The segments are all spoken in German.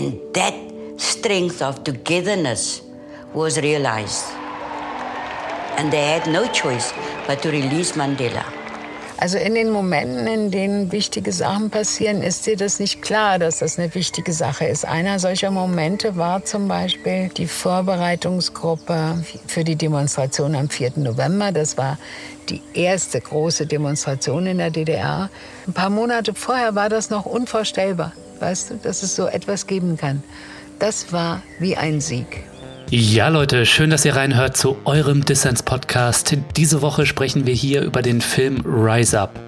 And that strength of togetherness was realized. And they had no choice but to release Mandela. Also in den Momenten, in denen wichtige Sachen passieren, ist dir das nicht klar, dass das eine wichtige Sache ist. Einer solcher Momente war zum Beispiel die Vorbereitungsgruppe für die Demonstration am 4. November. Das war die erste große Demonstration in der DDR. Ein paar Monate vorher war das noch unvorstellbar, weißt du, dass es so etwas geben kann. Das war wie ein Sieg. Ja, Leute, schön, dass ihr reinhört zu eurem Dissens-Podcast. Diese Woche sprechen wir hier über den Film Rise Up.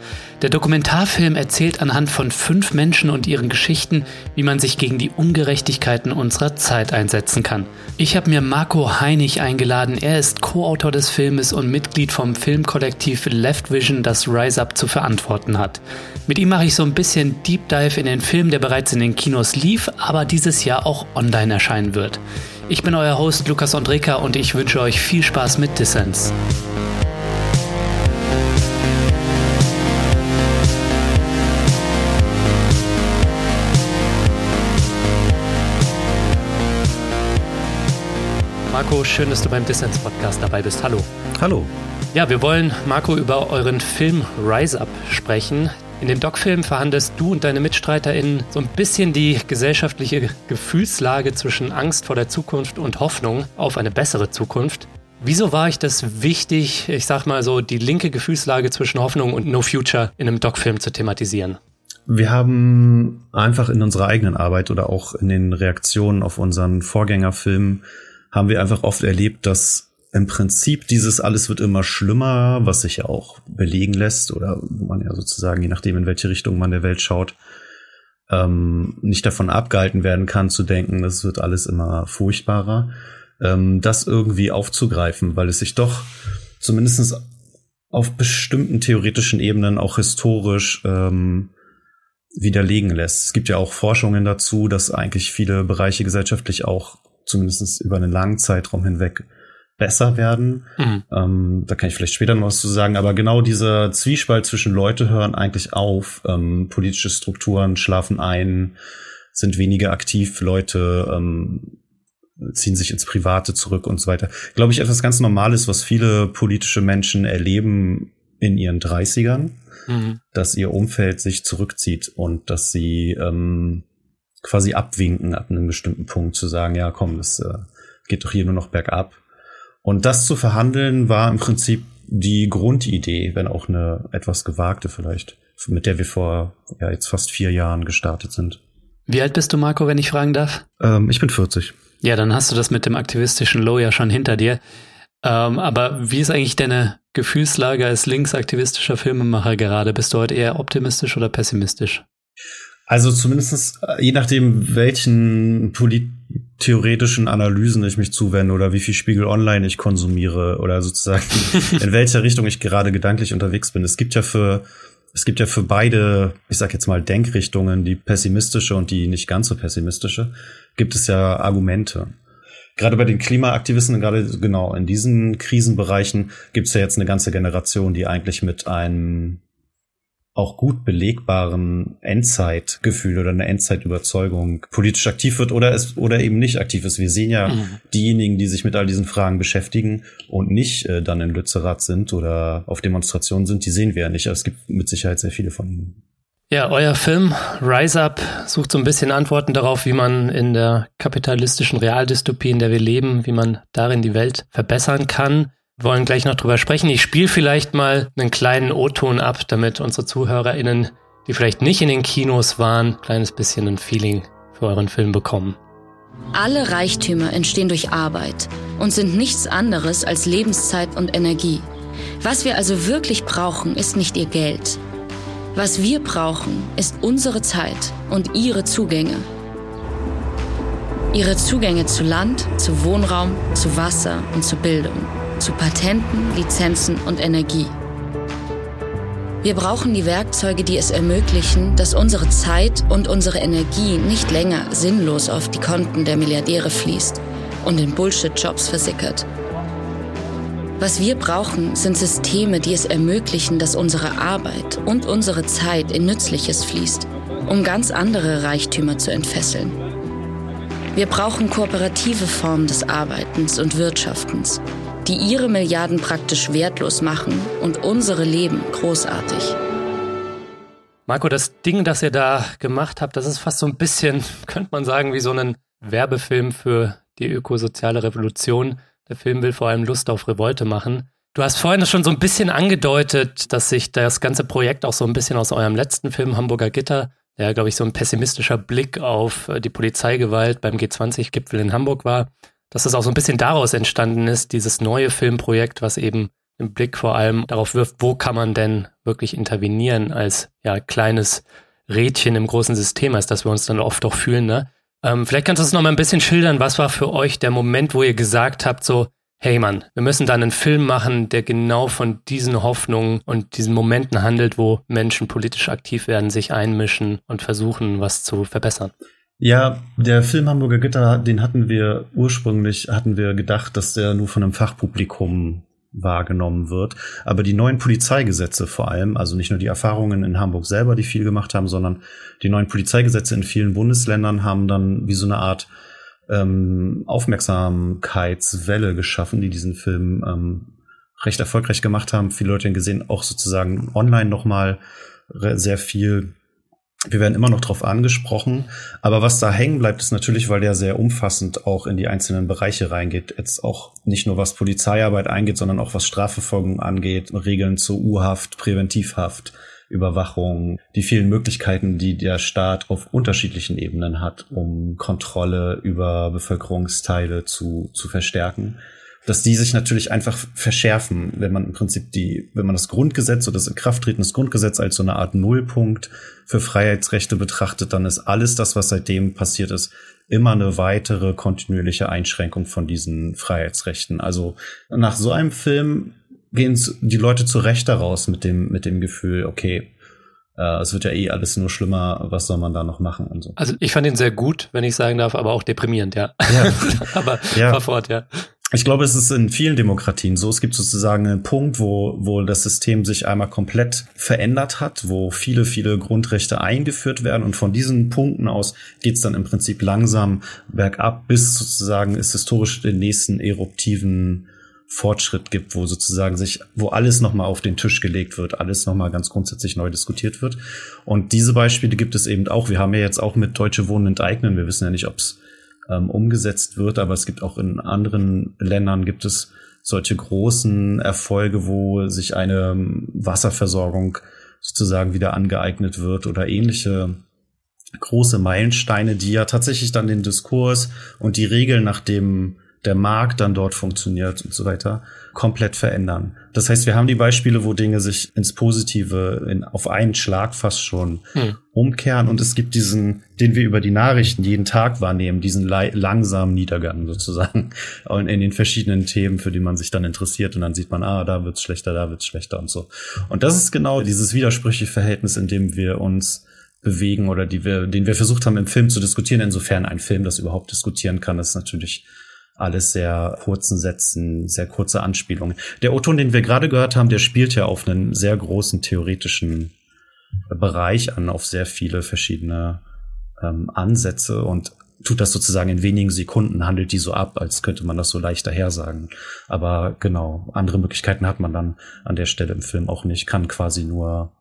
Der Dokumentarfilm erzählt anhand von fünf Menschen und ihren Geschichten, wie man sich gegen die Ungerechtigkeiten unserer Zeit einsetzen kann. Ich habe mir Marco Heinig eingeladen. Er ist Co-Autor des Filmes und Mitglied vom Filmkollektiv Left Vision, das Rise Up zu verantworten hat. Mit ihm mache ich so ein bisschen Deep Dive in den Film, der bereits in den Kinos lief, aber dieses Jahr auch online erscheinen wird. Ich bin euer Host Lukas Andreka und ich wünsche euch viel Spaß mit Dissens. Marco, schön, dass du beim Dissens Podcast dabei bist. Hallo. Hallo. Ja, wir wollen, Marco, über euren Film Rise Up sprechen. In dem Doc-Film verhandelst du und deine MitstreiterInnen so ein bisschen die gesellschaftliche Gefühlslage zwischen Angst vor der Zukunft und Hoffnung auf eine bessere Zukunft. Wieso war ich das wichtig, ich sag mal so, die linke Gefühlslage zwischen Hoffnung und No Future in einem Doc-Film zu thematisieren? Wir haben einfach in unserer eigenen Arbeit oder auch in den Reaktionen auf unseren Vorgängerfilm haben wir einfach oft erlebt, dass im Prinzip dieses alles wird immer schlimmer, was sich ja auch belegen lässt oder man ja sozusagen, je nachdem in welche Richtung man der Welt schaut, ähm, nicht davon abgehalten werden kann zu denken, es wird alles immer furchtbarer, ähm, das irgendwie aufzugreifen, weil es sich doch zumindestens auf bestimmten theoretischen Ebenen auch historisch ähm, widerlegen lässt. Es gibt ja auch Forschungen dazu, dass eigentlich viele Bereiche gesellschaftlich auch zumindest über einen langen Zeitraum hinweg besser werden. Mhm. Ähm, da kann ich vielleicht später noch was zu sagen, aber genau dieser Zwiespalt zwischen Leute hören eigentlich auf, ähm, politische Strukturen schlafen ein, sind weniger aktiv, Leute ähm, ziehen sich ins Private zurück und so weiter. Glaube ich, etwas ganz Normales, was viele politische Menschen erleben in ihren 30ern, mhm. dass ihr Umfeld sich zurückzieht und dass sie ähm, quasi abwinken ab einem bestimmten Punkt zu sagen, ja komm, das äh, geht doch hier nur noch bergab. Und das zu verhandeln war im Prinzip die Grundidee, wenn auch eine etwas gewagte vielleicht, mit der wir vor ja, jetzt fast vier Jahren gestartet sind. Wie alt bist du, Marco, wenn ich fragen darf? Ähm, ich bin 40. Ja, dann hast du das mit dem aktivistischen Low ja schon hinter dir. Ähm, aber wie ist eigentlich deine Gefühlslage als linksaktivistischer Filmemacher gerade? Bist du heute eher optimistisch oder pessimistisch? Also zumindestens äh, je nachdem, welchen polittheoretischen Analysen ich mich zuwende oder wie viel Spiegel Online ich konsumiere oder sozusagen in welcher Richtung ich gerade gedanklich unterwegs bin. Es gibt ja für es gibt ja für beide, ich sag jetzt mal Denkrichtungen, die pessimistische und die nicht ganz so pessimistische, gibt es ja Argumente. Gerade bei den Klimaaktivisten, gerade genau in diesen Krisenbereichen, gibt es ja jetzt eine ganze Generation, die eigentlich mit einem auch gut belegbaren Endzeitgefühl oder eine Endzeitüberzeugung politisch aktiv wird oder es oder eben nicht aktiv ist. Wir sehen ja mhm. diejenigen, die sich mit all diesen Fragen beschäftigen und nicht äh, dann in Lützerath sind oder auf Demonstrationen sind, die sehen wir ja nicht. Aber es gibt mit Sicherheit sehr viele von ihnen. Ja, euer Film Rise Up sucht so ein bisschen Antworten darauf, wie man in der kapitalistischen Realdystopie, in der wir leben, wie man darin die Welt verbessern kann wollen gleich noch drüber sprechen. Ich spiele vielleicht mal einen kleinen O-Ton ab, damit unsere ZuhörerInnen, die vielleicht nicht in den Kinos waren, ein kleines bisschen ein Feeling für euren Film bekommen. Alle Reichtümer entstehen durch Arbeit und sind nichts anderes als Lebenszeit und Energie. Was wir also wirklich brauchen, ist nicht ihr Geld. Was wir brauchen, ist unsere Zeit und ihre Zugänge. Ihre Zugänge zu Land, zu Wohnraum, zu Wasser und zu Bildung zu Patenten, Lizenzen und Energie. Wir brauchen die Werkzeuge, die es ermöglichen, dass unsere Zeit und unsere Energie nicht länger sinnlos auf die Konten der Milliardäre fließt und in Bullshit-Jobs versickert. Was wir brauchen, sind Systeme, die es ermöglichen, dass unsere Arbeit und unsere Zeit in Nützliches fließt, um ganz andere Reichtümer zu entfesseln. Wir brauchen kooperative Formen des Arbeitens und Wirtschaftens, die ihre Milliarden praktisch wertlos machen und unsere Leben großartig. Marco, das Ding, das ihr da gemacht habt, das ist fast so ein bisschen, könnte man sagen, wie so ein Werbefilm für die ökosoziale Revolution. Der Film will vor allem Lust auf Revolte machen. Du hast vorhin schon so ein bisschen angedeutet, dass sich das ganze Projekt auch so ein bisschen aus eurem letzten Film Hamburger Gitter, der, glaube ich, so ein pessimistischer Blick auf die Polizeigewalt beim G20-Gipfel in Hamburg war, dass das auch so ein bisschen daraus entstanden ist, dieses neue Filmprojekt, was eben den Blick vor allem darauf wirft, wo kann man denn wirklich intervenieren als ja kleines Rädchen im großen System, als dass wir uns dann oft auch fühlen. Ne? Ähm, vielleicht kannst du es noch mal ein bisschen schildern. Was war für euch der Moment, wo ihr gesagt habt, so, hey Mann, wir müssen da einen Film machen, der genau von diesen Hoffnungen und diesen Momenten handelt, wo Menschen politisch aktiv werden, sich einmischen und versuchen, was zu verbessern. Ja, der Film Hamburger Gitter, den hatten wir ursprünglich, hatten wir gedacht, dass der nur von einem Fachpublikum wahrgenommen wird. Aber die neuen Polizeigesetze vor allem, also nicht nur die Erfahrungen in Hamburg selber, die viel gemacht haben, sondern die neuen Polizeigesetze in vielen Bundesländern haben dann wie so eine Art ähm, Aufmerksamkeitswelle geschaffen, die diesen Film ähm, recht erfolgreich gemacht haben. Viele Leute haben gesehen, auch sozusagen online nochmal sehr viel wir werden immer noch drauf angesprochen, aber was da hängen bleibt, ist natürlich, weil der sehr umfassend auch in die einzelnen Bereiche reingeht. Jetzt auch nicht nur was Polizeiarbeit eingeht, sondern auch was Strafverfolgung angeht, Regeln zur U-Haft, Präventivhaft, Überwachung, die vielen Möglichkeiten, die der Staat auf unterschiedlichen Ebenen hat, um Kontrolle über Bevölkerungsteile zu, zu verstärken dass die sich natürlich einfach verschärfen, wenn man im Prinzip die, wenn man das Grundgesetz oder das Inkrafttreten des Grundgesetzes als so eine Art Nullpunkt für Freiheitsrechte betrachtet, dann ist alles das, was seitdem passiert ist, immer eine weitere kontinuierliche Einschränkung von diesen Freiheitsrechten. Also nach so einem Film gehen die Leute zu Recht daraus mit dem, mit dem Gefühl, okay, äh, es wird ja eh alles nur schlimmer, was soll man da noch machen und so. Also ich fand ihn sehr gut, wenn ich sagen darf, aber auch deprimierend, ja. ja. aber ja. fort, ja. Ich glaube, es ist in vielen Demokratien so. Es gibt sozusagen einen Punkt, wo, wo das System sich einmal komplett verändert hat, wo viele, viele Grundrechte eingeführt werden. Und von diesen Punkten aus geht es dann im Prinzip langsam bergab, bis sozusagen es historisch den nächsten eruptiven Fortschritt gibt, wo sozusagen sich, wo alles nochmal auf den Tisch gelegt wird, alles nochmal ganz grundsätzlich neu diskutiert wird. Und diese Beispiele gibt es eben auch. Wir haben ja jetzt auch mit Deutsche Wohnen enteignen. Wir wissen ja nicht, ob es ähm, umgesetzt wird, aber es gibt auch in anderen Ländern gibt es solche großen Erfolge, wo sich eine ähm, Wasserversorgung sozusagen wieder angeeignet wird oder ähnliche große Meilensteine, die ja tatsächlich dann den Diskurs und die Regeln, nach dem der Markt dann dort funktioniert und so weiter, komplett verändern. Das heißt, wir haben die Beispiele, wo Dinge sich ins Positive in, auf einen Schlag fast schon hm. umkehren und es gibt diesen, den wir über die Nachrichten jeden Tag wahrnehmen, diesen langsamen Niedergang sozusagen und in den verschiedenen Themen, für die man sich dann interessiert und dann sieht man, ah, da wird's schlechter, da wird's schlechter und so. Und das ist genau dieses widersprüchliche Verhältnis, in dem wir uns bewegen oder die wir, den wir versucht haben im Film zu diskutieren, insofern ein Film das überhaupt diskutieren kann, ist natürlich alles sehr kurzen Sätzen, sehr kurze Anspielungen. Der O-Ton, den wir gerade gehört haben, der spielt ja auf einen sehr großen theoretischen Bereich an, auf sehr viele verschiedene ähm, Ansätze und tut das sozusagen in wenigen Sekunden, handelt die so ab, als könnte man das so leicht dahersagen. Aber genau, andere Möglichkeiten hat man dann an der Stelle im Film auch nicht, kann quasi nur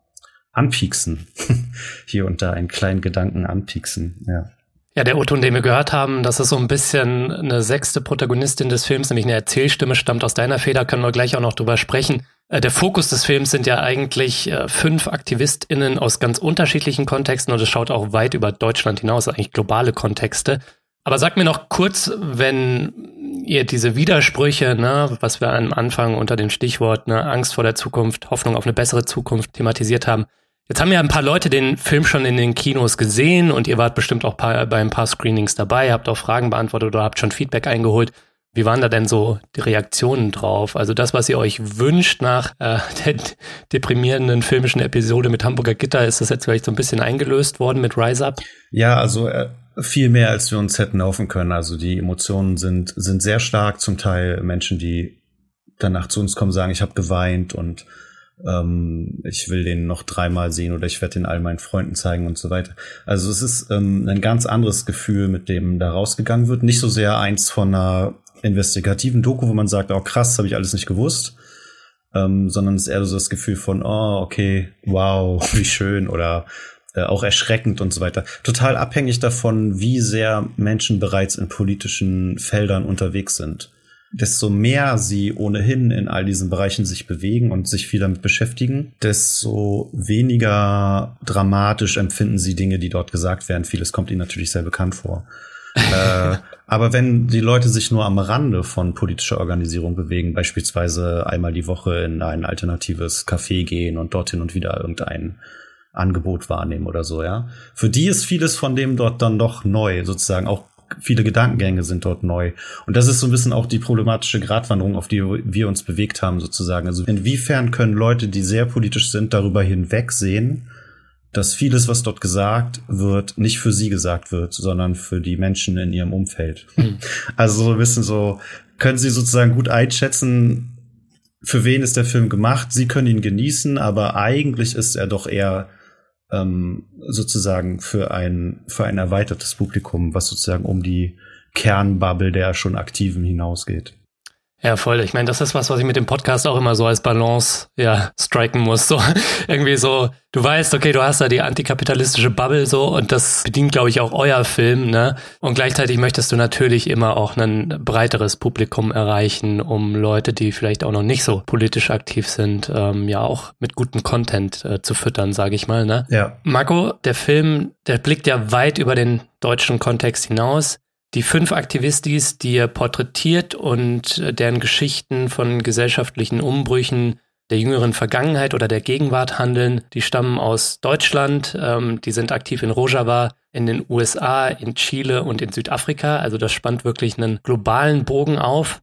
anpieksen. Hier und da einen kleinen Gedanken anpieksen, ja. Ja, der O-Ton, den wir gehört haben, das ist so ein bisschen eine sechste Protagonistin des Films, nämlich eine Erzählstimme, stammt aus deiner Feder, können wir gleich auch noch drüber sprechen. Äh, der Fokus des Films sind ja eigentlich äh, fünf AktivistInnen aus ganz unterschiedlichen Kontexten und es schaut auch weit über Deutschland hinaus, eigentlich globale Kontexte. Aber sag mir noch kurz, wenn ihr diese Widersprüche, ne, was wir am Anfang unter dem Stichwort ne, Angst vor der Zukunft, Hoffnung auf eine bessere Zukunft thematisiert haben, Jetzt haben ja ein paar Leute den Film schon in den Kinos gesehen und ihr wart bestimmt auch bei ein paar Screenings dabei, habt auch Fragen beantwortet oder habt schon Feedback eingeholt. Wie waren da denn so die Reaktionen drauf? Also das, was ihr euch wünscht nach äh, der deprimierenden filmischen Episode mit Hamburger Gitter, ist das jetzt vielleicht so ein bisschen eingelöst worden mit Rise Up? Ja, also äh, viel mehr, als wir uns hätten hoffen können. Also die Emotionen sind, sind sehr stark. Zum Teil Menschen, die danach zu uns kommen, sagen, ich habe geweint und ähm, ich will den noch dreimal sehen oder ich werde den all meinen Freunden zeigen und so weiter. Also es ist ähm, ein ganz anderes Gefühl, mit dem da rausgegangen wird. Nicht so sehr eins von einer investigativen Doku, wo man sagt, oh krass, habe ich alles nicht gewusst, ähm, sondern es ist eher so das Gefühl von, oh, okay, wow, wie schön oder äh, auch erschreckend und so weiter. Total abhängig davon, wie sehr Menschen bereits in politischen Feldern unterwegs sind. Desto mehr sie ohnehin in all diesen Bereichen sich bewegen und sich viel damit beschäftigen, desto weniger dramatisch empfinden sie Dinge, die dort gesagt werden. Vieles kommt ihnen natürlich sehr bekannt vor. äh, aber wenn die Leute sich nur am Rande von politischer Organisierung bewegen, beispielsweise einmal die Woche in ein alternatives Café gehen und dorthin und wieder irgendein Angebot wahrnehmen oder so, ja. Für die ist vieles von dem dort dann doch neu, sozusagen. Auch viele Gedankengänge sind dort neu. Und das ist so ein bisschen auch die problematische Gratwanderung, auf die wir uns bewegt haben, sozusagen. Also inwiefern können Leute, die sehr politisch sind, darüber hinwegsehen, dass vieles, was dort gesagt wird, nicht für sie gesagt wird, sondern für die Menschen in ihrem Umfeld. Mhm. Also so ein bisschen so, können sie sozusagen gut einschätzen, für wen ist der Film gemacht? Sie können ihn genießen, aber eigentlich ist er doch eher ähm, sozusagen für ein, für ein erweitertes Publikum, was sozusagen um die Kernbubble der schon Aktiven hinausgeht. Ja, voll. Ich meine, das ist was, was ich mit dem Podcast auch immer so als Balance, ja, striken muss. So irgendwie so, du weißt, okay, du hast da die antikapitalistische Bubble so und das bedient, glaube ich, auch euer Film, ne? Und gleichzeitig möchtest du natürlich immer auch ein breiteres Publikum erreichen, um Leute, die vielleicht auch noch nicht so politisch aktiv sind, ähm, ja auch mit gutem Content äh, zu füttern, sage ich mal, ne? Ja. Marco, der Film, der blickt ja weit über den deutschen Kontext hinaus. Die fünf Aktivistis, die er porträtiert und äh, deren Geschichten von gesellschaftlichen Umbrüchen der jüngeren Vergangenheit oder der Gegenwart handeln, die stammen aus Deutschland, ähm, die sind aktiv in Rojava, in den USA, in Chile und in Südafrika. Also das spannt wirklich einen globalen Bogen auf.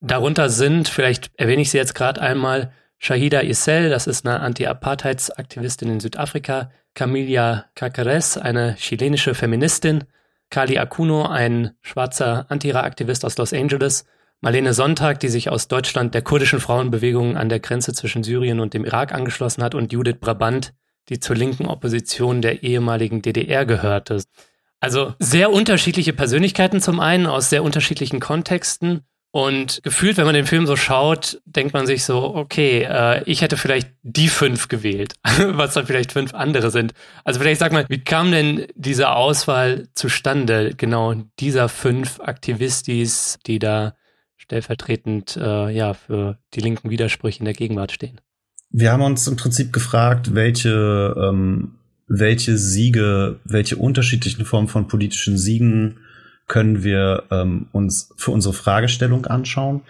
Darunter sind, vielleicht erwähne ich sie jetzt gerade einmal, Shahida Issel, das ist eine Anti-Apartheidsaktivistin in Südafrika, Camilla Cacares, eine chilenische Feministin, Kali Akuno, ein schwarzer Antira-Aktivist aus Los Angeles, Marlene Sonntag, die sich aus Deutschland der kurdischen Frauenbewegung an der Grenze zwischen Syrien und dem Irak angeschlossen hat. Und Judith Brabant, die zur linken Opposition der ehemaligen DDR gehörte. Also sehr unterschiedliche Persönlichkeiten zum einen aus sehr unterschiedlichen Kontexten und gefühlt, wenn man den Film so schaut, denkt man sich so, okay, äh, ich hätte vielleicht die fünf gewählt, was dann vielleicht fünf andere sind. Also vielleicht sag mal, wie kam denn diese Auswahl zustande, genau dieser fünf Aktivistis, die da stellvertretend äh, ja für die linken Widersprüche in der Gegenwart stehen? Wir haben uns im Prinzip gefragt, welche ähm, welche Siege, welche unterschiedlichen Formen von politischen Siegen können wir ähm, uns für unsere Fragestellung anschauen,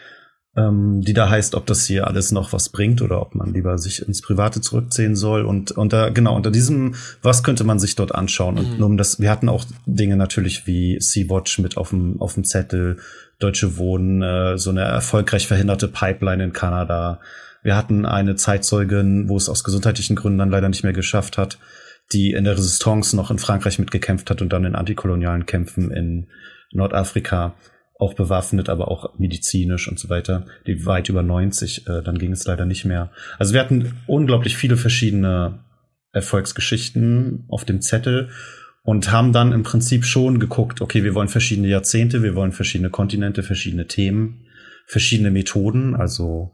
ähm, die da heißt, ob das hier alles noch was bringt oder ob man lieber sich ins Private zurückziehen soll. Und unter, genau, unter diesem, was könnte man sich dort anschauen? Und mhm. nur um das, wir hatten auch Dinge natürlich wie Sea-Watch mit auf dem, auf dem Zettel, Deutsche Wohnen, äh, so eine erfolgreich verhinderte Pipeline in Kanada. Wir hatten eine Zeitzeugin, wo es aus gesundheitlichen Gründen dann leider nicht mehr geschafft hat, die in der Resistance noch in Frankreich mitgekämpft hat und dann in antikolonialen Kämpfen in Nordafrika auch bewaffnet, aber auch medizinisch und so weiter, die weit über 90, äh, dann ging es leider nicht mehr. Also wir hatten unglaublich viele verschiedene Erfolgsgeschichten auf dem Zettel und haben dann im Prinzip schon geguckt, okay, wir wollen verschiedene Jahrzehnte, wir wollen verschiedene Kontinente, verschiedene Themen, verschiedene Methoden, also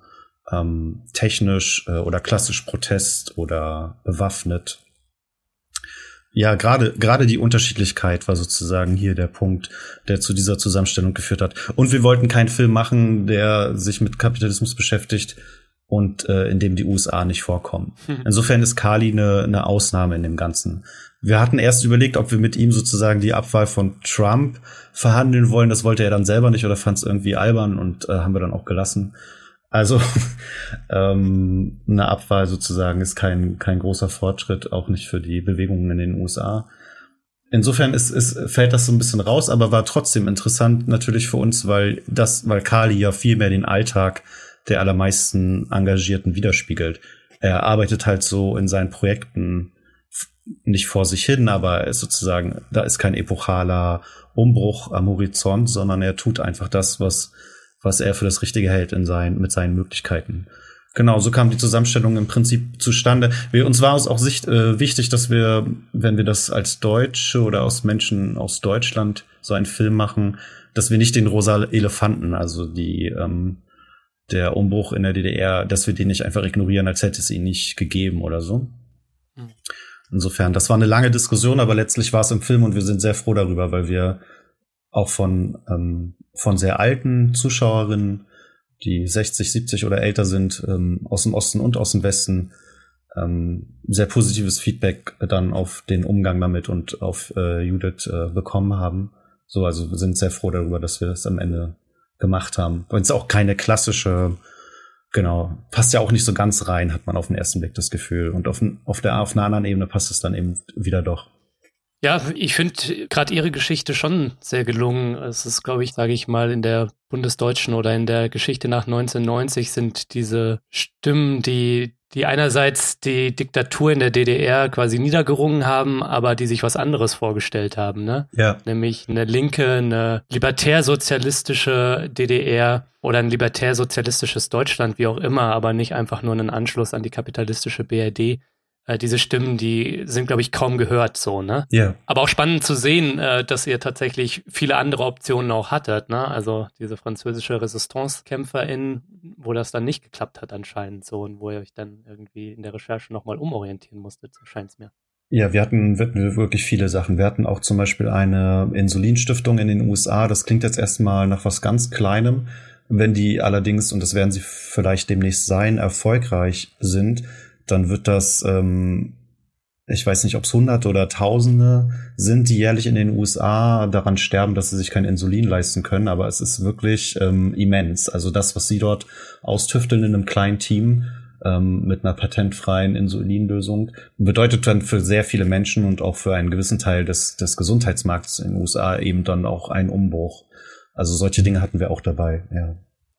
ähm, technisch äh, oder klassisch Protest oder bewaffnet ja, gerade gerade die Unterschiedlichkeit war sozusagen hier der Punkt, der zu dieser Zusammenstellung geführt hat. Und wir wollten keinen Film machen, der sich mit Kapitalismus beschäftigt und äh, in dem die USA nicht vorkommen. Hm. Insofern ist Kali eine, eine Ausnahme in dem Ganzen. Wir hatten erst überlegt, ob wir mit ihm sozusagen die Abwahl von Trump verhandeln wollen. Das wollte er dann selber nicht oder fand es irgendwie albern und äh, haben wir dann auch gelassen. Also ähm, eine Abwahl sozusagen ist kein, kein großer Fortschritt, auch nicht für die Bewegungen in den USA. Insofern ist, ist, fällt das so ein bisschen raus, aber war trotzdem interessant natürlich für uns, weil das, weil Kali ja viel mehr den Alltag der allermeisten Engagierten widerspiegelt. Er arbeitet halt so in seinen Projekten nicht vor sich hin, aber er ist sozusagen, da ist kein epochaler Umbruch am Horizont, sondern er tut einfach das, was was er für das Richtige hält in sein, mit seinen Möglichkeiten. Genau, so kam die Zusammenstellung im Prinzip zustande. Wir, uns war es auch sicht, äh, wichtig, dass wir, wenn wir das als Deutsche oder aus Menschen aus Deutschland so einen Film machen, dass wir nicht den rosa Elefanten, also die ähm, der Umbruch in der DDR, dass wir den nicht einfach ignorieren, als hätte es ihn nicht gegeben oder so. Mhm. Insofern, das war eine lange Diskussion, aber letztlich war es im Film und wir sind sehr froh darüber, weil wir auch von, ähm, von sehr alten Zuschauerinnen die 60, 70 oder älter sind, ähm, aus dem Osten und aus dem Westen, ähm, sehr positives Feedback dann auf den Umgang damit und auf äh, Judith äh, bekommen haben. So, also wir sind sehr froh darüber, dass wir das am Ende gemacht haben. Und es ist auch keine klassische, genau, passt ja auch nicht so ganz rein, hat man auf den ersten Blick das Gefühl. Und auf, auf der auf einer anderen Ebene passt es dann eben wieder doch. Ja, ich finde gerade Ihre Geschichte schon sehr gelungen. Es ist, glaube ich, sage ich mal, in der Bundesdeutschen oder in der Geschichte nach 1990 sind diese Stimmen, die die einerseits die Diktatur in der DDR quasi niedergerungen haben, aber die sich was anderes vorgestellt haben, ne? Ja. Nämlich eine linke, eine libertärsozialistische DDR oder ein libertärsozialistisches Deutschland, wie auch immer, aber nicht einfach nur einen Anschluss an die kapitalistische BRD äh, diese Stimmen, die sind, glaube ich, kaum gehört so, ne? Ja. Aber auch spannend zu sehen, äh, dass ihr tatsächlich viele andere Optionen auch hattet, ne? Also diese französische Resistance-KämpferInnen, wo das dann nicht geklappt hat anscheinend so und wo ihr euch dann irgendwie in der Recherche nochmal umorientieren musstet, so scheint es mir. Ja, wir hatten wirklich viele Sachen. Wir hatten auch zum Beispiel eine Insulinstiftung in den USA. Das klingt jetzt erstmal nach was ganz Kleinem. Wenn die allerdings, und das werden sie vielleicht demnächst sein, erfolgreich sind, dann wird das, ähm, ich weiß nicht, ob es Hunderte oder Tausende sind, die jährlich in den USA daran sterben, dass sie sich kein Insulin leisten können, aber es ist wirklich ähm, immens. Also das, was sie dort austüfteln in einem kleinen Team ähm, mit einer patentfreien Insulinlösung, bedeutet dann für sehr viele Menschen und auch für einen gewissen Teil des, des Gesundheitsmarkts in den USA eben dann auch einen Umbruch. Also solche Dinge hatten wir auch dabei, ja.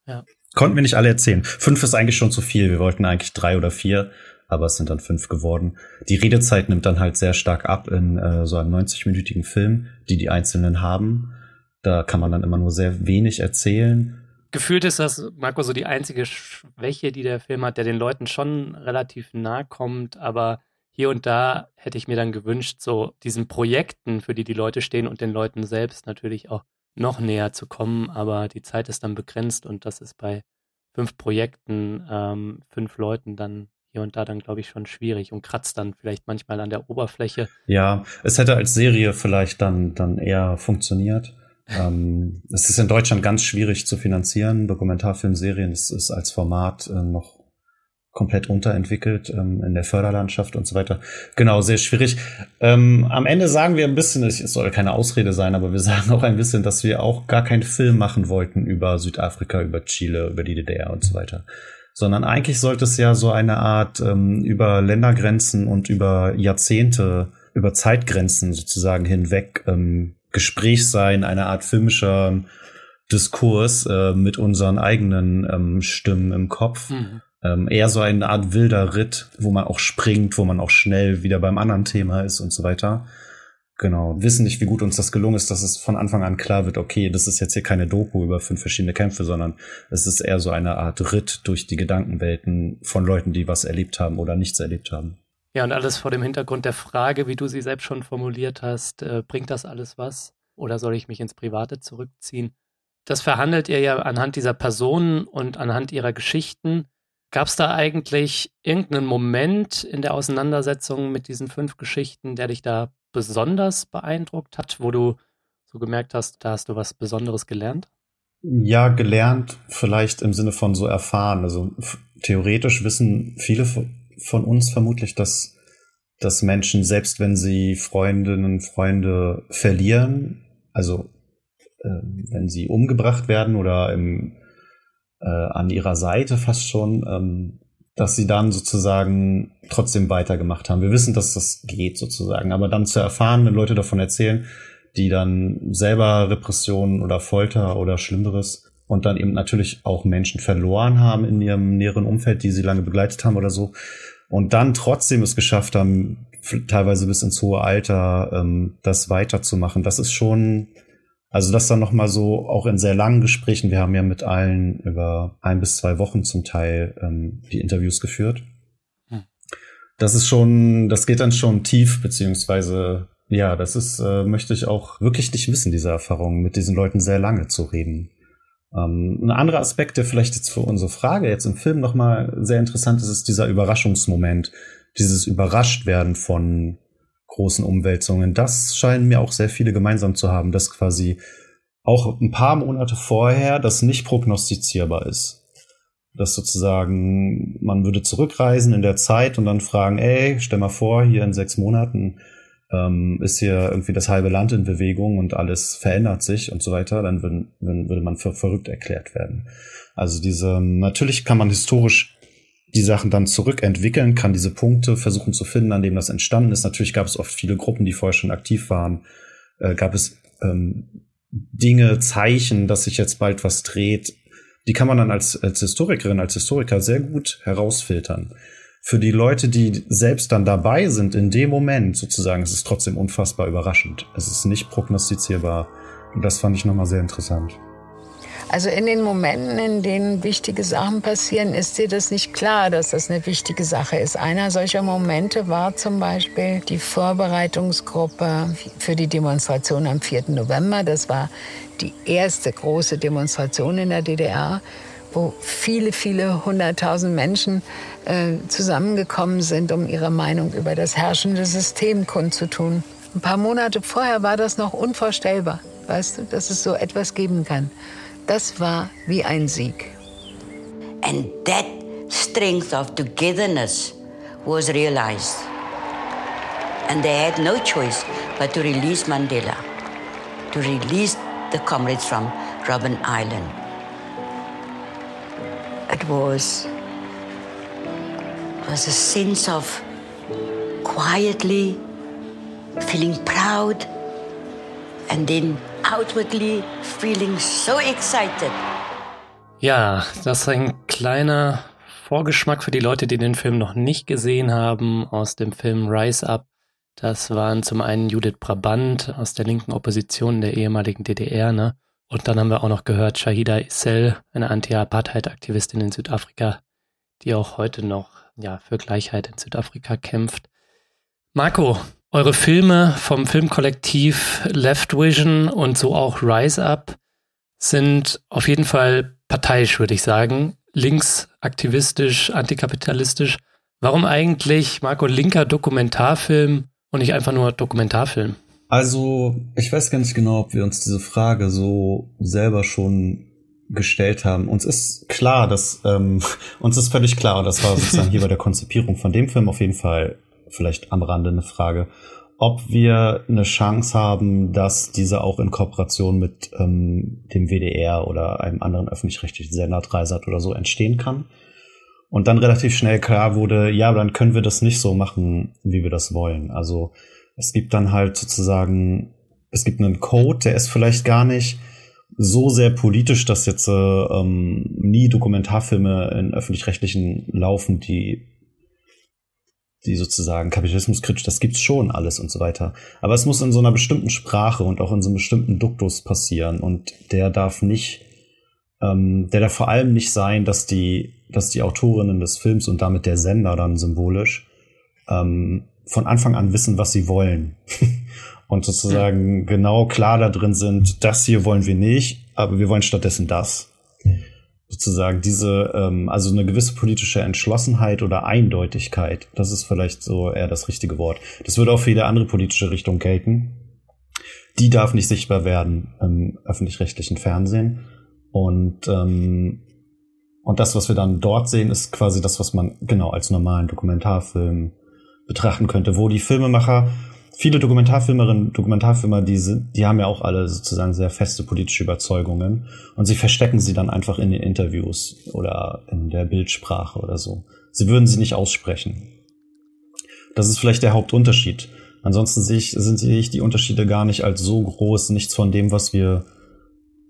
Ja. Konnten wir nicht alle erzählen. Fünf ist eigentlich schon zu viel. Wir wollten eigentlich drei oder vier aber es sind dann fünf geworden. Die Redezeit nimmt dann halt sehr stark ab in äh, so einem 90-minütigen Film, die die Einzelnen haben. Da kann man dann immer nur sehr wenig erzählen. Gefühlt ist das, Marco, so die einzige Schwäche, die der Film hat, der den Leuten schon relativ nahe kommt, aber hier und da hätte ich mir dann gewünscht, so diesen Projekten, für die die Leute stehen und den Leuten selbst natürlich auch noch näher zu kommen, aber die Zeit ist dann begrenzt und das ist bei fünf Projekten, ähm, fünf Leuten dann hier und da dann, glaube ich, schon schwierig und kratzt dann vielleicht manchmal an der Oberfläche. Ja, es hätte als Serie vielleicht dann, dann eher funktioniert. ähm, es ist in Deutschland ganz schwierig zu finanzieren. Dokumentarfilmserien das ist als Format äh, noch komplett unterentwickelt ähm, in der Förderlandschaft und so weiter. Genau, sehr schwierig. Ähm, am Ende sagen wir ein bisschen, es soll keine Ausrede sein, aber wir sagen auch ein bisschen, dass wir auch gar keinen Film machen wollten über Südafrika, über Chile, über die DDR und so weiter sondern eigentlich sollte es ja so eine Art ähm, über Ländergrenzen und über Jahrzehnte, über Zeitgrenzen sozusagen hinweg ähm, Gespräch sein, eine Art filmischer Diskurs äh, mit unseren eigenen ähm, Stimmen im Kopf. Mhm. Ähm, eher so eine Art wilder Ritt, wo man auch springt, wo man auch schnell wieder beim anderen Thema ist und so weiter. Genau, wissen nicht, wie gut uns das gelungen ist, dass es von Anfang an klar wird, okay, das ist jetzt hier keine Doku über fünf verschiedene Kämpfe, sondern es ist eher so eine Art Ritt durch die Gedankenwelten von Leuten, die was erlebt haben oder nichts erlebt haben. Ja, und alles vor dem Hintergrund der Frage, wie du sie selbst schon formuliert hast, äh, bringt das alles was? Oder soll ich mich ins Private zurückziehen? Das verhandelt ihr ja anhand dieser Personen und anhand ihrer Geschichten. Gab es da eigentlich irgendeinen Moment in der Auseinandersetzung mit diesen fünf Geschichten, der dich da besonders beeindruckt hat, wo du so gemerkt hast, da hast du was Besonderes gelernt? Ja, gelernt vielleicht im Sinne von so erfahren. Also theoretisch wissen viele von uns vermutlich, dass, dass Menschen, selbst wenn sie Freundinnen, Freunde verlieren, also äh, wenn sie umgebracht werden oder im, äh, an ihrer Seite fast schon, ähm, dass sie dann sozusagen trotzdem weitergemacht haben. Wir wissen, dass das geht sozusagen, aber dann zu erfahren, wenn Leute davon erzählen, die dann selber Repressionen oder Folter oder Schlimmeres und dann eben natürlich auch Menschen verloren haben in ihrem näheren Umfeld, die sie lange begleitet haben oder so, und dann trotzdem es geschafft haben, teilweise bis ins hohe Alter, ähm, das weiterzumachen. Das ist schon Also das dann nochmal so auch in sehr langen Gesprächen. Wir haben ja mit allen über ein bis zwei Wochen zum Teil ähm, die Interviews geführt. Hm. Das ist schon, das geht dann schon tief, beziehungsweise ja, das ist, äh, möchte ich auch wirklich nicht wissen, diese Erfahrung, mit diesen Leuten sehr lange zu reden. Ähm, ein anderer Aspekt, der vielleicht jetzt für unsere Frage jetzt im Film nochmal sehr interessant ist, ist dieser Überraschungsmoment, dieses Überraschtwerden von großen Umwälzungen. Das scheinen mir auch sehr viele gemeinsam zu haben, dass quasi auch ein paar Monate vorher das nicht prognostizierbar ist. Dass sozusagen man würde zurückreisen in der Zeit und dann fragen, ey, stell mal vor, hier in sechs Monaten ähm, ist hier irgendwie das halbe Land in Bewegung und alles verändert sich und so weiter, dann würden, würde man für verrückt erklärt werden. Also diese, natürlich kann man historisch die Sachen dann zurückentwickeln, kann diese Punkte versuchen zu finden, an denen das entstanden ist. Natürlich gab es oft viele Gruppen, die vorher schon aktiv waren. Äh, gab es ähm, Dinge, Zeichen, dass sich jetzt bald was dreht. Die kann man dann als, als Historikerin, als Historiker sehr gut herausfiltern für die Leute, die selbst dann dabei sind in dem Moment sozusagen, ist es trotzdem unfassbar überraschend. Es ist nicht prognostizierbar. Und das fand ich nochmal sehr interessant. Also in den Momenten, in denen wichtige Sachen passieren, ist dir das nicht klar, dass das eine wichtige Sache ist. Einer solcher Momente war zum Beispiel die Vorbereitungsgruppe für die Demonstration am 4. November. Das war die erste große Demonstration in der DDR wo viele, viele hunderttausend Menschen äh, zusammengekommen sind, um ihre Meinung über das herrschende System kundzutun. Ein paar Monate vorher war das noch unvorstellbar, weißt du, dass es so etwas geben kann. Das war wie ein Sieg. And that strength of togetherness was realized. And they had no choice but to release Mandela, to release the comrades from Robben Island. it was was a sense of quietly feeling proud and then outwardly feeling so excited. Ja, das ist ein kleiner Vorgeschmack für die Leute, die den Film noch nicht gesehen haben, aus dem Film Rise Up. Das waren zum einen Judith Brabant aus der linken Opposition der ehemaligen DDR, ne? Und dann haben wir auch noch gehört, Shahida Issel, eine Anti-Apartheid-Aktivistin in Südafrika, die auch heute noch ja, für Gleichheit in Südafrika kämpft. Marco, eure Filme vom Filmkollektiv Left Vision und so auch Rise Up sind auf jeden Fall parteiisch, würde ich sagen. Linksaktivistisch, antikapitalistisch. Warum eigentlich, Marco, linker Dokumentarfilm und nicht einfach nur Dokumentarfilm? Also, ich weiß gar nicht genau, ob wir uns diese Frage so selber schon gestellt haben. Uns ist klar, dass ähm, uns ist völlig klar, und das war sozusagen hier bei der Konzipierung von dem Film auf jeden Fall vielleicht am Rande eine Frage, ob wir eine Chance haben, dass diese auch in Kooperation mit ähm, dem WDR oder einem anderen öffentlich-rechtlichen Sender, Dreisat oder so entstehen kann. Und dann relativ schnell klar wurde, ja, dann können wir das nicht so machen, wie wir das wollen. Also es gibt dann halt sozusagen, es gibt einen Code, der ist vielleicht gar nicht so sehr politisch, dass jetzt äh, ähm, nie Dokumentarfilme in öffentlich-rechtlichen laufen, die die sozusagen kapitalismuskritisch, das gibt's schon alles und so weiter. Aber es muss in so einer bestimmten Sprache und auch in so einem bestimmten Duktus passieren und der darf nicht, ähm, der darf vor allem nicht sein, dass die, dass die Autorinnen des Films und damit der Sender dann symbolisch ähm, von Anfang an wissen, was sie wollen. und sozusagen genau klar da drin sind, das hier wollen wir nicht, aber wir wollen stattdessen das. Sozusagen diese, ähm, also eine gewisse politische Entschlossenheit oder Eindeutigkeit, das ist vielleicht so eher das richtige Wort. Das würde auch für jede andere politische Richtung gelten. Die darf nicht sichtbar werden im öffentlich-rechtlichen Fernsehen. Und, ähm, und das, was wir dann dort sehen, ist quasi das, was man genau als normalen Dokumentarfilm betrachten könnte, wo die Filmemacher, viele Dokumentarfilmerinnen, Dokumentarfilmer, die sind, die haben ja auch alle sozusagen sehr feste politische Überzeugungen und sie verstecken sie dann einfach in den Interviews oder in der Bildsprache oder so. Sie würden sie nicht aussprechen. Das ist vielleicht der Hauptunterschied. Ansonsten sehe ich, sind sehe ich die Unterschiede gar nicht als so groß. Nichts von dem, was wir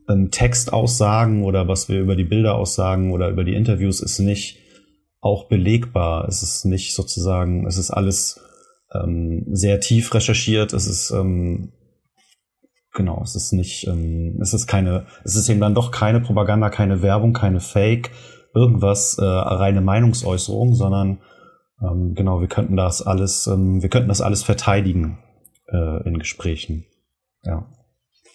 im Text aussagen oder was wir über die Bilder aussagen oder über die Interviews ist nicht auch belegbar. Es ist nicht sozusagen, es ist alles ähm, sehr tief recherchiert. Es ist ähm, genau, es ist nicht, ähm, es ist keine, es ist eben dann doch keine Propaganda, keine Werbung, keine Fake, irgendwas, äh, reine Meinungsäußerung, sondern ähm, genau, wir könnten das alles, ähm, wir könnten das alles verteidigen äh, in Gesprächen. Ja.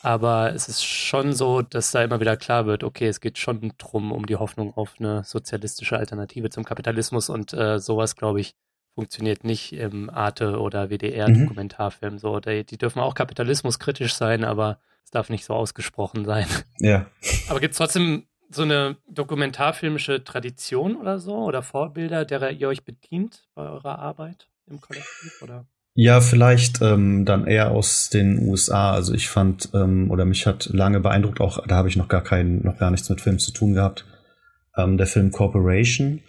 Aber es ist schon so, dass da immer wieder klar wird, okay, es geht schon drum um die Hoffnung auf eine sozialistische Alternative zum Kapitalismus und äh, sowas, glaube ich, funktioniert nicht im Arte- oder WDR-Dokumentarfilm. Mhm. So, die, die, dürfen auch kapitalismuskritisch sein, aber es darf nicht so ausgesprochen sein. Ja. Aber gibt es trotzdem so eine dokumentarfilmische Tradition oder so oder Vorbilder, derer ihr euch bedient bei eurer Arbeit im Kollektiv? Oder? Ja, vielleicht ähm, dann eher aus den USA. Also ich fand ähm, oder mich hat lange beeindruckt, auch da habe ich noch gar keinen, noch gar nichts mit Film zu tun gehabt. Ähm, der Film Corporation.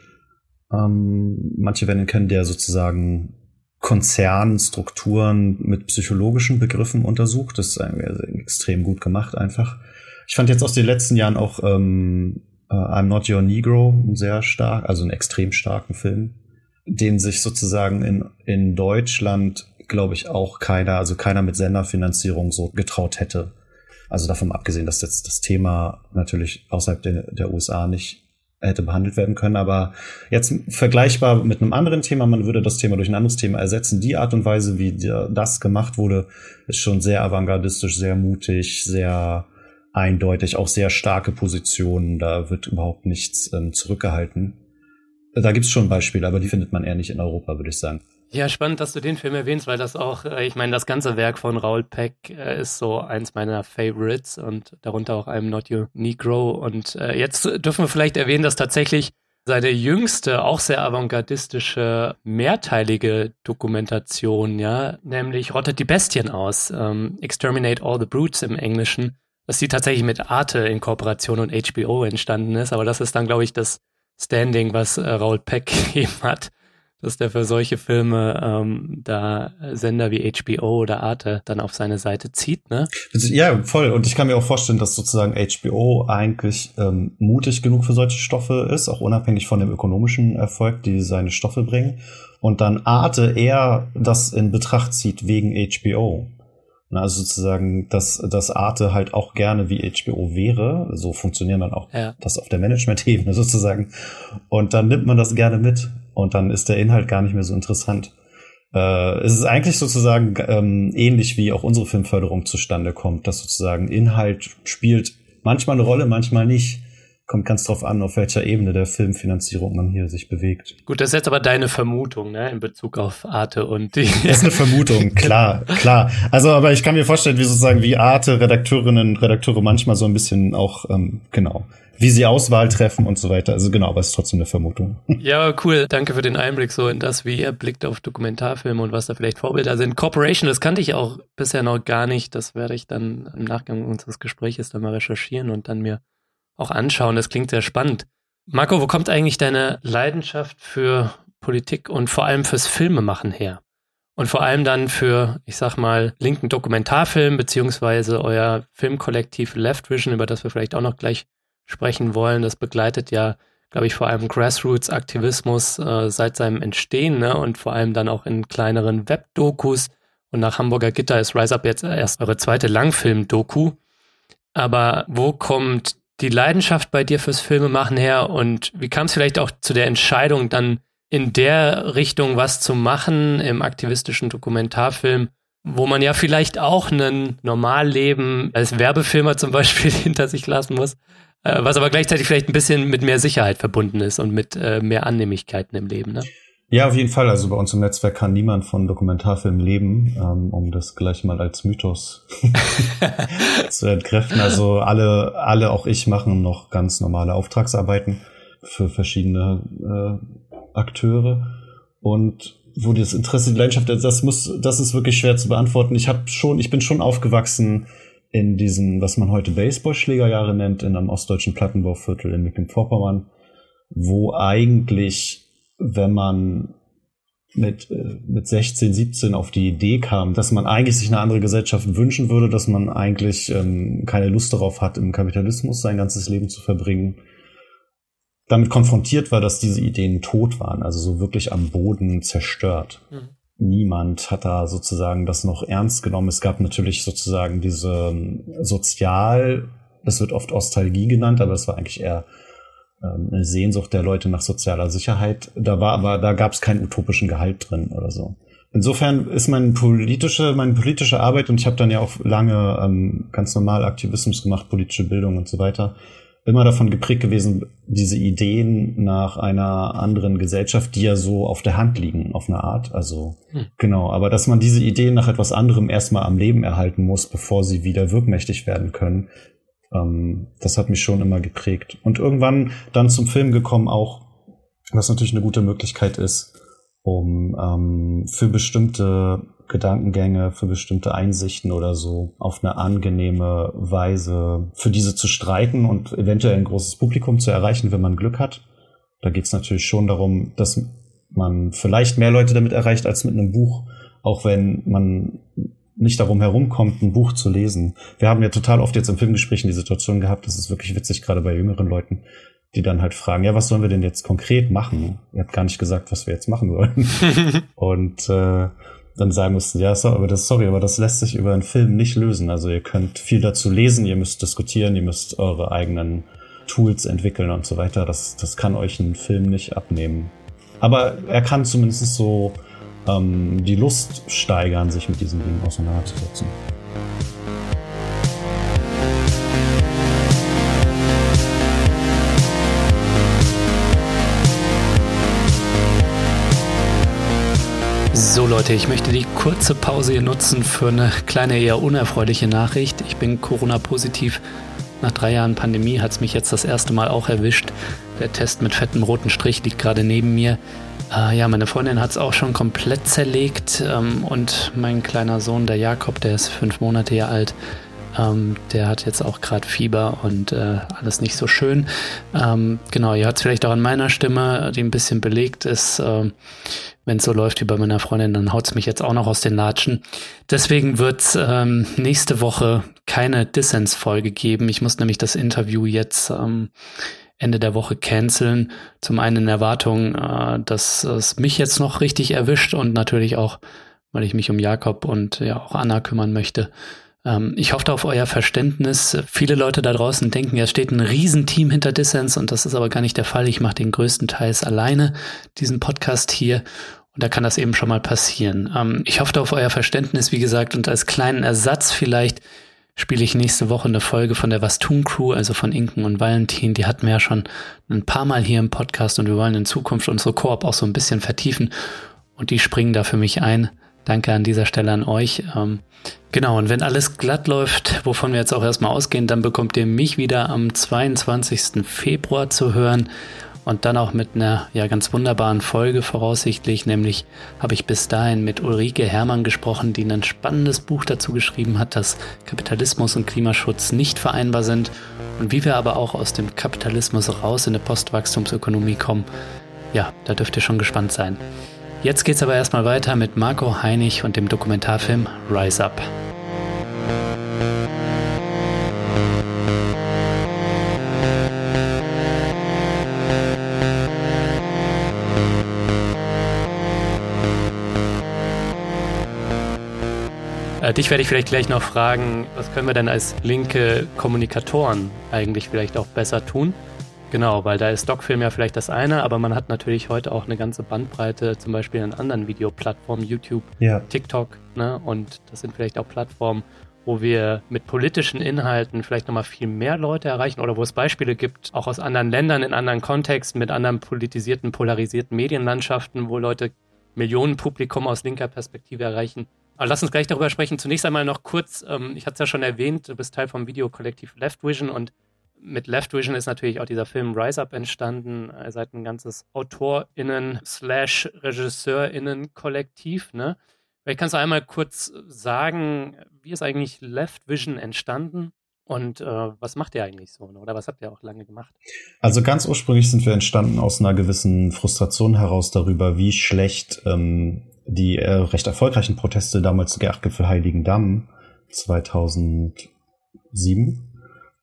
Ähm, manche werden kennen, der sozusagen Konzernstrukturen mit psychologischen Begriffen untersucht. Das ist extrem gut gemacht einfach. Ich fand jetzt aus den letzten Jahren auch ähm, uh, I'm Not Your Negro sehr stark, also einen extrem starken Film den sich sozusagen in, in Deutschland, glaube ich, auch keiner, also keiner mit Senderfinanzierung so getraut hätte. Also davon abgesehen, dass jetzt das Thema natürlich außerhalb der, der USA nicht hätte behandelt werden können, aber jetzt vergleichbar mit einem anderen Thema, man würde das Thema durch ein anderes Thema ersetzen. Die Art und Weise, wie das gemacht wurde, ist schon sehr avantgardistisch, sehr mutig, sehr eindeutig, auch sehr starke Positionen. Da wird überhaupt nichts ähm, zurückgehalten. Da gibt's schon Beispiele, aber die findet man eher nicht in Europa, würde ich sagen. Ja, spannend, dass du den Film erwähnst, weil das auch, äh, ich meine, das ganze Werk von Raoul Peck äh, ist so eins meiner Favorites und darunter auch einem Not Your Negro. Und äh, jetzt dürfen wir vielleicht erwähnen, dass tatsächlich seine jüngste, auch sehr avantgardistische, mehrteilige Dokumentation, ja, nämlich Rottet die Bestien aus, ähm, Exterminate All the Brutes im Englischen, dass die tatsächlich mit Arte in Kooperation und HBO entstanden ist. Aber das ist dann, glaube ich, das Standing, was äh, Raoul Peck gegeben hat, dass der für solche Filme ähm, da Sender wie HBO oder Arte dann auf seine Seite zieht, ne? Ja, voll. Und ich kann mir auch vorstellen, dass sozusagen HBO eigentlich ähm, mutig genug für solche Stoffe ist, auch unabhängig von dem ökonomischen Erfolg, die seine Stoffe bringen. Und dann Arte eher das in Betracht zieht wegen HBO. Also sozusagen, dass das Arte halt auch gerne wie HBO wäre. So funktionieren dann auch ja. das auf der Management-Ebene sozusagen. Und dann nimmt man das gerne mit. Und dann ist der Inhalt gar nicht mehr so interessant. Äh, es ist eigentlich sozusagen ähm, ähnlich wie auch unsere Filmförderung zustande kommt, dass sozusagen Inhalt spielt manchmal eine Rolle, manchmal nicht kommt ganz drauf an, auf welcher Ebene der Filmfinanzierung man hier sich bewegt. Gut, das ist jetzt aber deine Vermutung, ne, in Bezug auf Arte und die. Das ist eine Vermutung, klar, klar. Also, aber ich kann mir vorstellen, wie sozusagen wie Arte Redakteurinnen, Redakteure manchmal so ein bisschen auch, ähm, genau, wie sie Auswahl treffen und so weiter. Also genau, aber es ist trotzdem eine Vermutung. Ja, cool. Danke für den Einblick so in das, wie ihr blickt auf Dokumentarfilme und was da vielleicht Vorbilder sind. Corporation, das kannte ich auch bisher noch gar nicht. Das werde ich dann im Nachgang unseres Gespräches dann mal recherchieren und dann mir auch anschauen. Das klingt sehr spannend. Marco, wo kommt eigentlich deine Leidenschaft für Politik und vor allem fürs Filmemachen her? Und vor allem dann für, ich sag mal, linken Dokumentarfilm, beziehungsweise euer Filmkollektiv Left Vision, über das wir vielleicht auch noch gleich sprechen wollen. Das begleitet ja, glaube ich, vor allem Grassroots-Aktivismus äh, seit seinem Entstehen ne? und vor allem dann auch in kleineren Webdokus. Und nach Hamburger Gitter ist Rise Up jetzt erst eure zweite Langfilm-Doku. Aber wo kommt die Leidenschaft bei dir fürs Filmemachen her und wie kam es vielleicht auch zu der Entscheidung, dann in der Richtung was zu machen im aktivistischen Dokumentarfilm, wo man ja vielleicht auch ein Normalleben als Werbefilmer zum Beispiel hinter sich lassen muss, äh, was aber gleichzeitig vielleicht ein bisschen mit mehr Sicherheit verbunden ist und mit äh, mehr Annehmlichkeiten im Leben. Ne? Ja, auf jeden Fall. Also bei uns im Netzwerk kann niemand von Dokumentarfilmen leben, ähm, um das gleich mal als Mythos zu entkräften. Also alle, alle, auch ich, machen noch ganz normale Auftragsarbeiten für verschiedene äh, Akteure. Und wo das Interesse, die Leidenschaft, das muss, das ist wirklich schwer zu beantworten. Ich habe schon, ich bin schon aufgewachsen in diesen, was man heute Baseballschlägerjahre nennt, in einem ostdeutschen Plattenbauviertel in Mecklenburg-Vorpommern, wo eigentlich wenn man mit, äh, mit 16, 17 auf die Idee kam, dass man eigentlich sich eine andere Gesellschaft wünschen würde, dass man eigentlich ähm, keine Lust darauf hat, im Kapitalismus sein ganzes Leben zu verbringen, damit konfrontiert war, dass diese Ideen tot waren, also so wirklich am Boden zerstört. Mhm. niemand hat da sozusagen das noch ernst genommen. Es gab natürlich sozusagen diese ähm, Sozial, das wird oft Ostalgie genannt, aber es war eigentlich eher eine Sehnsucht der Leute nach sozialer Sicherheit. Da war aber, da gab es keinen utopischen Gehalt drin oder so. Insofern ist meine politische, meine politische Arbeit, und ich habe dann ja auch lange ähm, ganz normal Aktivismus gemacht, politische Bildung und so weiter, immer davon geprägt gewesen, diese Ideen nach einer anderen Gesellschaft, die ja so auf der Hand liegen, auf eine Art. Also hm. genau, aber dass man diese Ideen nach etwas anderem erstmal am Leben erhalten muss, bevor sie wieder wirkmächtig werden können, ähm, das hat mich schon immer geprägt. Und irgendwann dann zum Film gekommen auch, was natürlich eine gute Möglichkeit ist, um ähm, für bestimmte Gedankengänge, für bestimmte Einsichten oder so auf eine angenehme Weise für diese zu streiten und eventuell ein großes Publikum zu erreichen, wenn man Glück hat. Da geht es natürlich schon darum, dass man vielleicht mehr Leute damit erreicht als mit einem Buch, auch wenn man nicht darum herumkommt, ein Buch zu lesen. Wir haben ja total oft jetzt im Filmgesprächen die Situation gehabt, das ist wirklich witzig, gerade bei jüngeren Leuten, die dann halt fragen, ja, was sollen wir denn jetzt konkret machen? Ihr habt gar nicht gesagt, was wir jetzt machen sollen. und äh, dann sagen mussten, ja, so, aber das, sorry, aber das lässt sich über einen Film nicht lösen. Also ihr könnt viel dazu lesen, ihr müsst diskutieren, ihr müsst eure eigenen Tools entwickeln und so weiter. Das, das kann euch ein Film nicht abnehmen. Aber er kann zumindest so ähm, die Lust steigern, sich mit diesen Dingen auseinanderzusetzen. So Leute, ich möchte die kurze Pause hier nutzen für eine kleine eher unerfreuliche Nachricht. Ich bin Corona-positiv. Nach drei Jahren Pandemie hat es mich jetzt das erste Mal auch erwischt. Der Test mit fettem roten Strich liegt gerade neben mir. Äh, ja, meine Freundin hat es auch schon komplett zerlegt ähm, und mein kleiner Sohn, der Jakob, der ist fünf Monate hier alt, ähm, der hat jetzt auch gerade Fieber und äh, alles nicht so schön. Ähm, genau, ihr hört es vielleicht auch an meiner Stimme, die ein bisschen belegt ist. Äh, Wenn es so läuft wie bei meiner Freundin, dann haut es mich jetzt auch noch aus den Latschen. Deswegen wird es ähm, nächste Woche keine Dissens-Folge geben. Ich muss nämlich das Interview jetzt ähm, Ende der Woche canceln. Zum einen in Erwartung, äh, dass es mich jetzt noch richtig erwischt und natürlich auch, weil ich mich um Jakob und ja auch Anna kümmern möchte. Ähm, ich hoffe auf euer Verständnis. Viele Leute da draußen denken, ja, steht ein Riesenteam hinter Dissens und das ist aber gar nicht der Fall. Ich mache den größten Teils alleine, diesen Podcast hier. Und da kann das eben schon mal passieren. Ähm, ich hoffe auf euer Verständnis, wie gesagt, und als kleinen Ersatz vielleicht spiele ich nächste Woche eine Folge von der Was tun Crew, also von Inken und Valentin. Die hatten wir ja schon ein paar Mal hier im Podcast und wir wollen in Zukunft unsere Koop auch so ein bisschen vertiefen. Und die springen da für mich ein. Danke an dieser Stelle an euch. Ähm, genau, und wenn alles glatt läuft, wovon wir jetzt auch erstmal ausgehen, dann bekommt ihr mich wieder am 22. Februar zu hören und dann auch mit einer ja ganz wunderbaren Folge voraussichtlich, nämlich habe ich bis dahin mit Ulrike Hermann gesprochen, die ein spannendes Buch dazu geschrieben hat, dass Kapitalismus und Klimaschutz nicht vereinbar sind und wie wir aber auch aus dem Kapitalismus raus in eine Postwachstumsökonomie kommen. Ja, da dürft ihr schon gespannt sein. Jetzt geht's aber erstmal weiter mit Marco Heinig und dem Dokumentarfilm Rise Up. Dich werde ich vielleicht gleich noch fragen, was können wir denn als linke Kommunikatoren eigentlich vielleicht auch besser tun? Genau, weil da ist Stockfilm ja vielleicht das eine, aber man hat natürlich heute auch eine ganze Bandbreite, zum Beispiel in anderen Videoplattformen, YouTube, ja. TikTok, ne? Und das sind vielleicht auch Plattformen, wo wir mit politischen Inhalten vielleicht nochmal viel mehr Leute erreichen oder wo es Beispiele gibt, auch aus anderen Ländern, in anderen Kontexten, mit anderen politisierten, polarisierten Medienlandschaften, wo Leute Millionen Publikum aus linker Perspektive erreichen. Aber lass uns gleich darüber sprechen. Zunächst einmal noch kurz, ähm, ich hatte es ja schon erwähnt, du bist Teil vom Videokollektiv Left Vision und mit Left Vision ist natürlich auch dieser Film Rise Up entstanden. Ihr seid ein ganzes AutorInnen slash RegisseurInnen-Kollektiv, ne? Vielleicht kannst du einmal kurz sagen, wie ist eigentlich Left Vision entstanden? Und äh, was macht ihr eigentlich so? Ne? Oder was habt ihr auch lange gemacht? Also ganz ursprünglich sind wir entstanden aus einer gewissen Frustration heraus darüber, wie schlecht ähm, die äh, recht erfolgreichen Proteste damals zu G8-Gipfel Heiligendamm 2007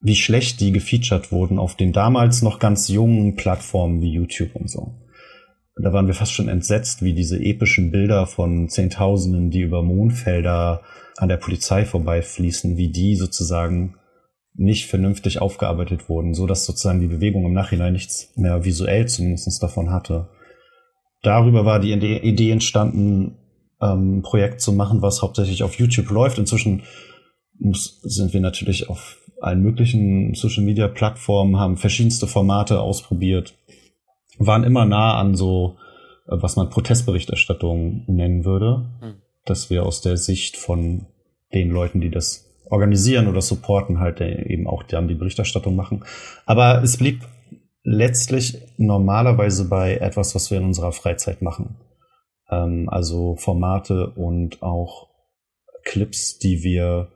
wie schlecht die gefeatured wurden auf den damals noch ganz jungen Plattformen wie YouTube und so. da waren wir fast schon entsetzt, wie diese epischen Bilder von Zehntausenden, die über Mondfelder an der Polizei vorbeifließen, wie die sozusagen nicht vernünftig aufgearbeitet wurden, so dass sozusagen die Bewegung im Nachhinein nichts mehr visuell zumindest davon hatte. Darüber war die Idee entstanden, ähm, ein Projekt zu machen, was hauptsächlich auf YouTube läuft. Inzwischen sind wir natürlich auf allen möglichen Social Media Plattformen, haben verschiedenste Formate ausprobiert, waren immer nah an so, äh, was man Protestberichterstattung nennen würde, hm. dass wir aus der Sicht von den Leuten, die das organisieren oder supporten, halt eben auch dann die Berichterstattung machen. Aber es blieb letztlich normalerweise bei etwas, was wir in unserer Freizeit machen. Ähm, also Formate und auch Clips, die wir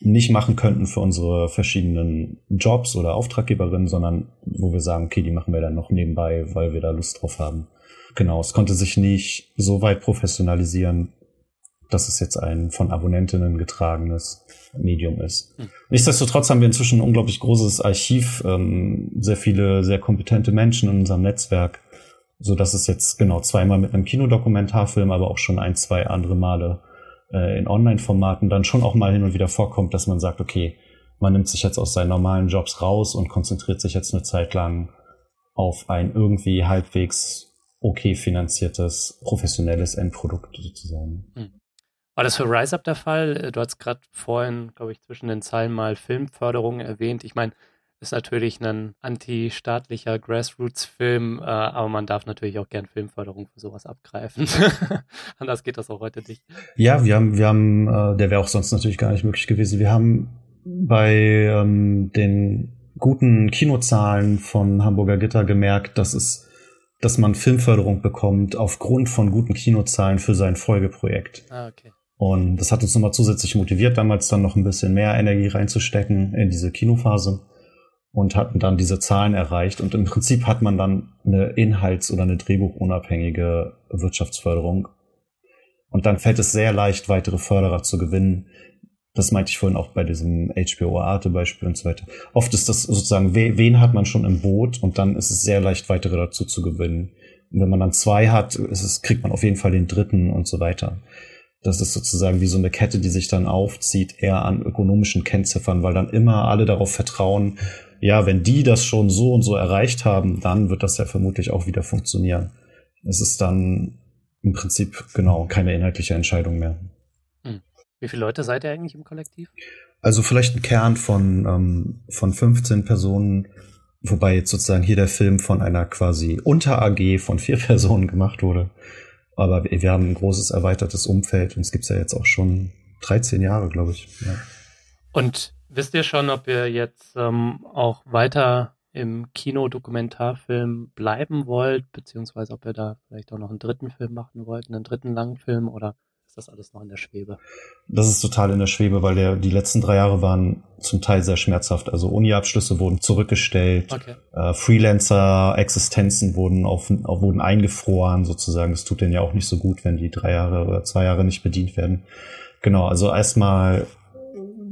nicht machen könnten für unsere verschiedenen Jobs oder Auftraggeberinnen, sondern wo wir sagen, okay, die machen wir dann noch nebenbei, weil wir da Lust drauf haben. Genau, es konnte sich nicht so weit professionalisieren, dass es jetzt ein von Abonnentinnen getragenes Medium ist. Mhm. Nichtsdestotrotz haben wir inzwischen ein unglaublich großes Archiv, ähm, sehr viele sehr kompetente Menschen in unserem Netzwerk, so dass es jetzt genau zweimal mit einem Kinodokumentarfilm, aber auch schon ein, zwei andere Male äh, in Online-Formaten dann schon auch mal hin und wieder vorkommt, dass man sagt, okay, man nimmt sich jetzt aus seinen normalen Jobs raus und konzentriert sich jetzt eine Zeit lang auf ein irgendwie halbwegs okay finanziertes, professionelles Endprodukt sozusagen. Hm. War das für Rise Up der Fall? Äh, du hast gerade vorhin, glaube ich, zwischen den Zeilen mal Filmförderung erwähnt. Ich meine, ist natürlich ein antistaatlicher Grassroots-Film, äh, aber man darf natürlich auch gern Filmförderung für sowas abgreifen. Anders geht das auch heute nicht. Ja, wir haben, wir haben, äh, der wäre auch sonst natürlich gar nicht möglich gewesen. Wir haben bei ähm, den guten Kinozahlen von Hamburger Gitter gemerkt, dass es dass man Filmförderung bekommt aufgrund von guten Kinozahlen für sein Folgeprojekt. Ah, okay. Und das hat uns nochmal zusätzlich motiviert, damals dann noch ein bisschen mehr Energie reinzustecken in diese Kinophase und hatten dann diese Zahlen erreicht. Und im Prinzip hat man dann eine Inhalts- oder eine Drehbuchunabhängige Wirtschaftsförderung. Und dann fällt es sehr leicht, weitere Förderer zu gewinnen. Das meinte ich vorhin auch bei diesem HBO Arte Beispiel und so weiter. Oft ist das sozusagen, wen hat man schon im Boot und dann ist es sehr leicht, weitere dazu zu gewinnen. Und wenn man dann zwei hat, es, kriegt man auf jeden Fall den dritten und so weiter. Das ist sozusagen wie so eine Kette, die sich dann aufzieht, eher an ökonomischen Kennziffern, weil dann immer alle darauf vertrauen, ja, wenn die das schon so und so erreicht haben, dann wird das ja vermutlich auch wieder funktionieren. Es ist dann im Prinzip genau keine inhaltliche Entscheidung mehr. Hm. Wie viele Leute seid ihr eigentlich im Kollektiv? Also vielleicht ein Kern von, ähm, von 15 Personen, wobei jetzt sozusagen hier der Film von einer quasi Unter-AG von vier Personen gemacht wurde. Aber wir, haben ein großes erweitertes Umfeld und es gibt es ja jetzt auch schon 13 Jahre, glaube ich. Ja. Und Wisst ihr schon, ob ihr jetzt ähm, auch weiter im Kino-Dokumentarfilm bleiben wollt, beziehungsweise ob ihr da vielleicht auch noch einen dritten Film machen wollt, einen dritten Langfilm oder ist das alles noch in der Schwebe? Das ist total in der Schwebe, weil der, die letzten drei Jahre waren zum Teil sehr schmerzhaft. Also Uni-Abschlüsse wurden zurückgestellt, okay. äh, Freelancer-Existenzen wurden auf, auf, wurden eingefroren sozusagen. Das tut denen ja auch nicht so gut, wenn die drei Jahre oder zwei Jahre nicht bedient werden. Genau, also erstmal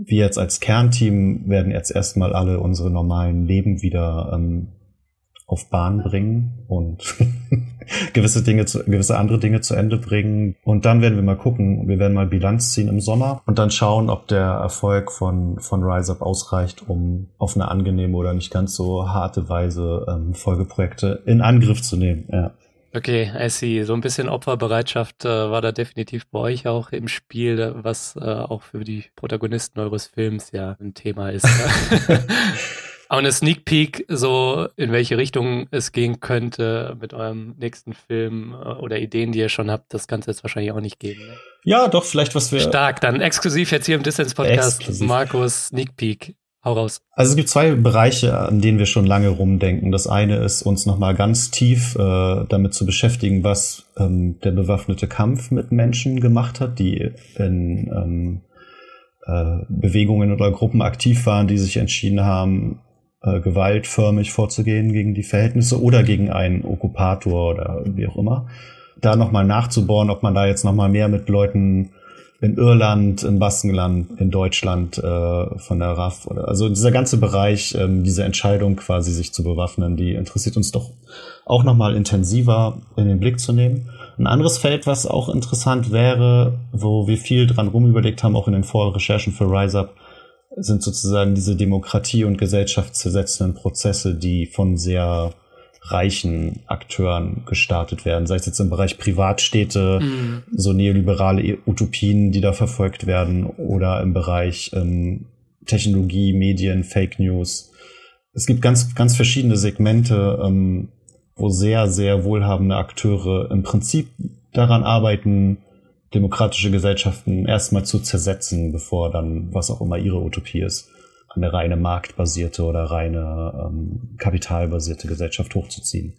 wir jetzt als Kernteam werden jetzt erstmal alle unsere normalen Leben wieder ähm, auf Bahn bringen und gewisse Dinge zu, gewisse andere Dinge zu Ende bringen. Und dann werden wir mal gucken, wir werden mal Bilanz ziehen im Sommer und dann schauen, ob der Erfolg von, von Rise Up ausreicht, um auf eine angenehme oder nicht ganz so harte Weise ähm, Folgeprojekte in Angriff zu nehmen. Ja. Okay, I see. So ein bisschen Opferbereitschaft äh, war da definitiv bei euch auch im Spiel, was äh, auch für die Protagonisten eures Films ja ein Thema ist. Aber eine Sneak Peek, so in welche Richtung es gehen könnte mit eurem nächsten Film äh, oder Ideen, die ihr schon habt, das kann es jetzt wahrscheinlich auch nicht geben. Ne? Ja, doch, vielleicht was wir. Stark, dann exklusiv jetzt hier im Distance Podcast. Markus Sneak Peek. Hau raus. Also es gibt zwei Bereiche, an denen wir schon lange rumdenken. Das eine ist, uns nochmal ganz tief äh, damit zu beschäftigen, was ähm, der bewaffnete Kampf mit Menschen gemacht hat, die in ähm, äh, Bewegungen oder Gruppen aktiv waren, die sich entschieden haben, äh, gewaltförmig vorzugehen gegen die Verhältnisse oder gegen einen Okkupator oder wie auch immer. Da nochmal nachzubohren, ob man da jetzt nochmal mehr mit Leuten in Irland, im Baskenland, in Deutschland äh, von der RAF oder also dieser ganze Bereich, ähm, diese Entscheidung quasi sich zu bewaffnen, die interessiert uns doch auch nochmal intensiver in den Blick zu nehmen. Ein anderes Feld, was auch interessant wäre, wo wir viel dran rumüberlegt haben, auch in den Vorrecherchen für Rise Up, sind sozusagen diese Demokratie- und gesellschaftszersetzenden Prozesse, die von sehr reichen Akteuren gestartet werden, sei es jetzt im Bereich Privatstädte, mhm. so neoliberale Utopien, die da verfolgt werden, oder im Bereich ähm, Technologie, Medien, Fake News. Es gibt ganz, ganz verschiedene Segmente, ähm, wo sehr, sehr wohlhabende Akteure im Prinzip daran arbeiten, demokratische Gesellschaften erstmal zu zersetzen, bevor dann was auch immer ihre Utopie ist eine reine marktbasierte oder reine ähm, kapitalbasierte Gesellschaft hochzuziehen.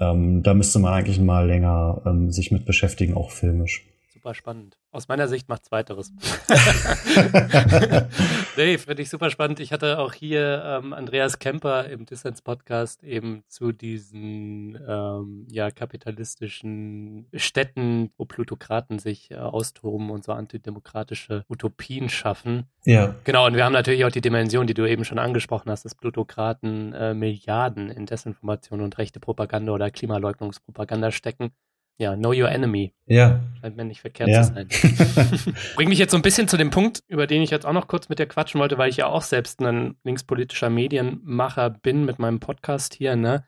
Ähm, da müsste man eigentlich mal länger ähm, sich mit beschäftigen, auch filmisch super spannend. Aus meiner Sicht macht zweiteres. nee, finde ich super spannend. Ich hatte auch hier ähm, Andreas Kemper im Dissens Podcast eben zu diesen ähm, ja, kapitalistischen Städten, wo Plutokraten sich äh, austoben und so antidemokratische Utopien schaffen. Ja. Genau, und wir haben natürlich auch die Dimension, die du eben schon angesprochen hast, dass Plutokraten äh, Milliarden in Desinformation und rechte Propaganda oder Klimaleugnungspropaganda stecken ja, know your enemy. Ja. Scheint mir nicht verkehrt ja. zu sein. Bringt mich jetzt so ein bisschen zu dem Punkt, über den ich jetzt auch noch kurz mit dir quatschen wollte, weil ich ja auch selbst ein linkspolitischer Medienmacher bin mit meinem Podcast hier, ne?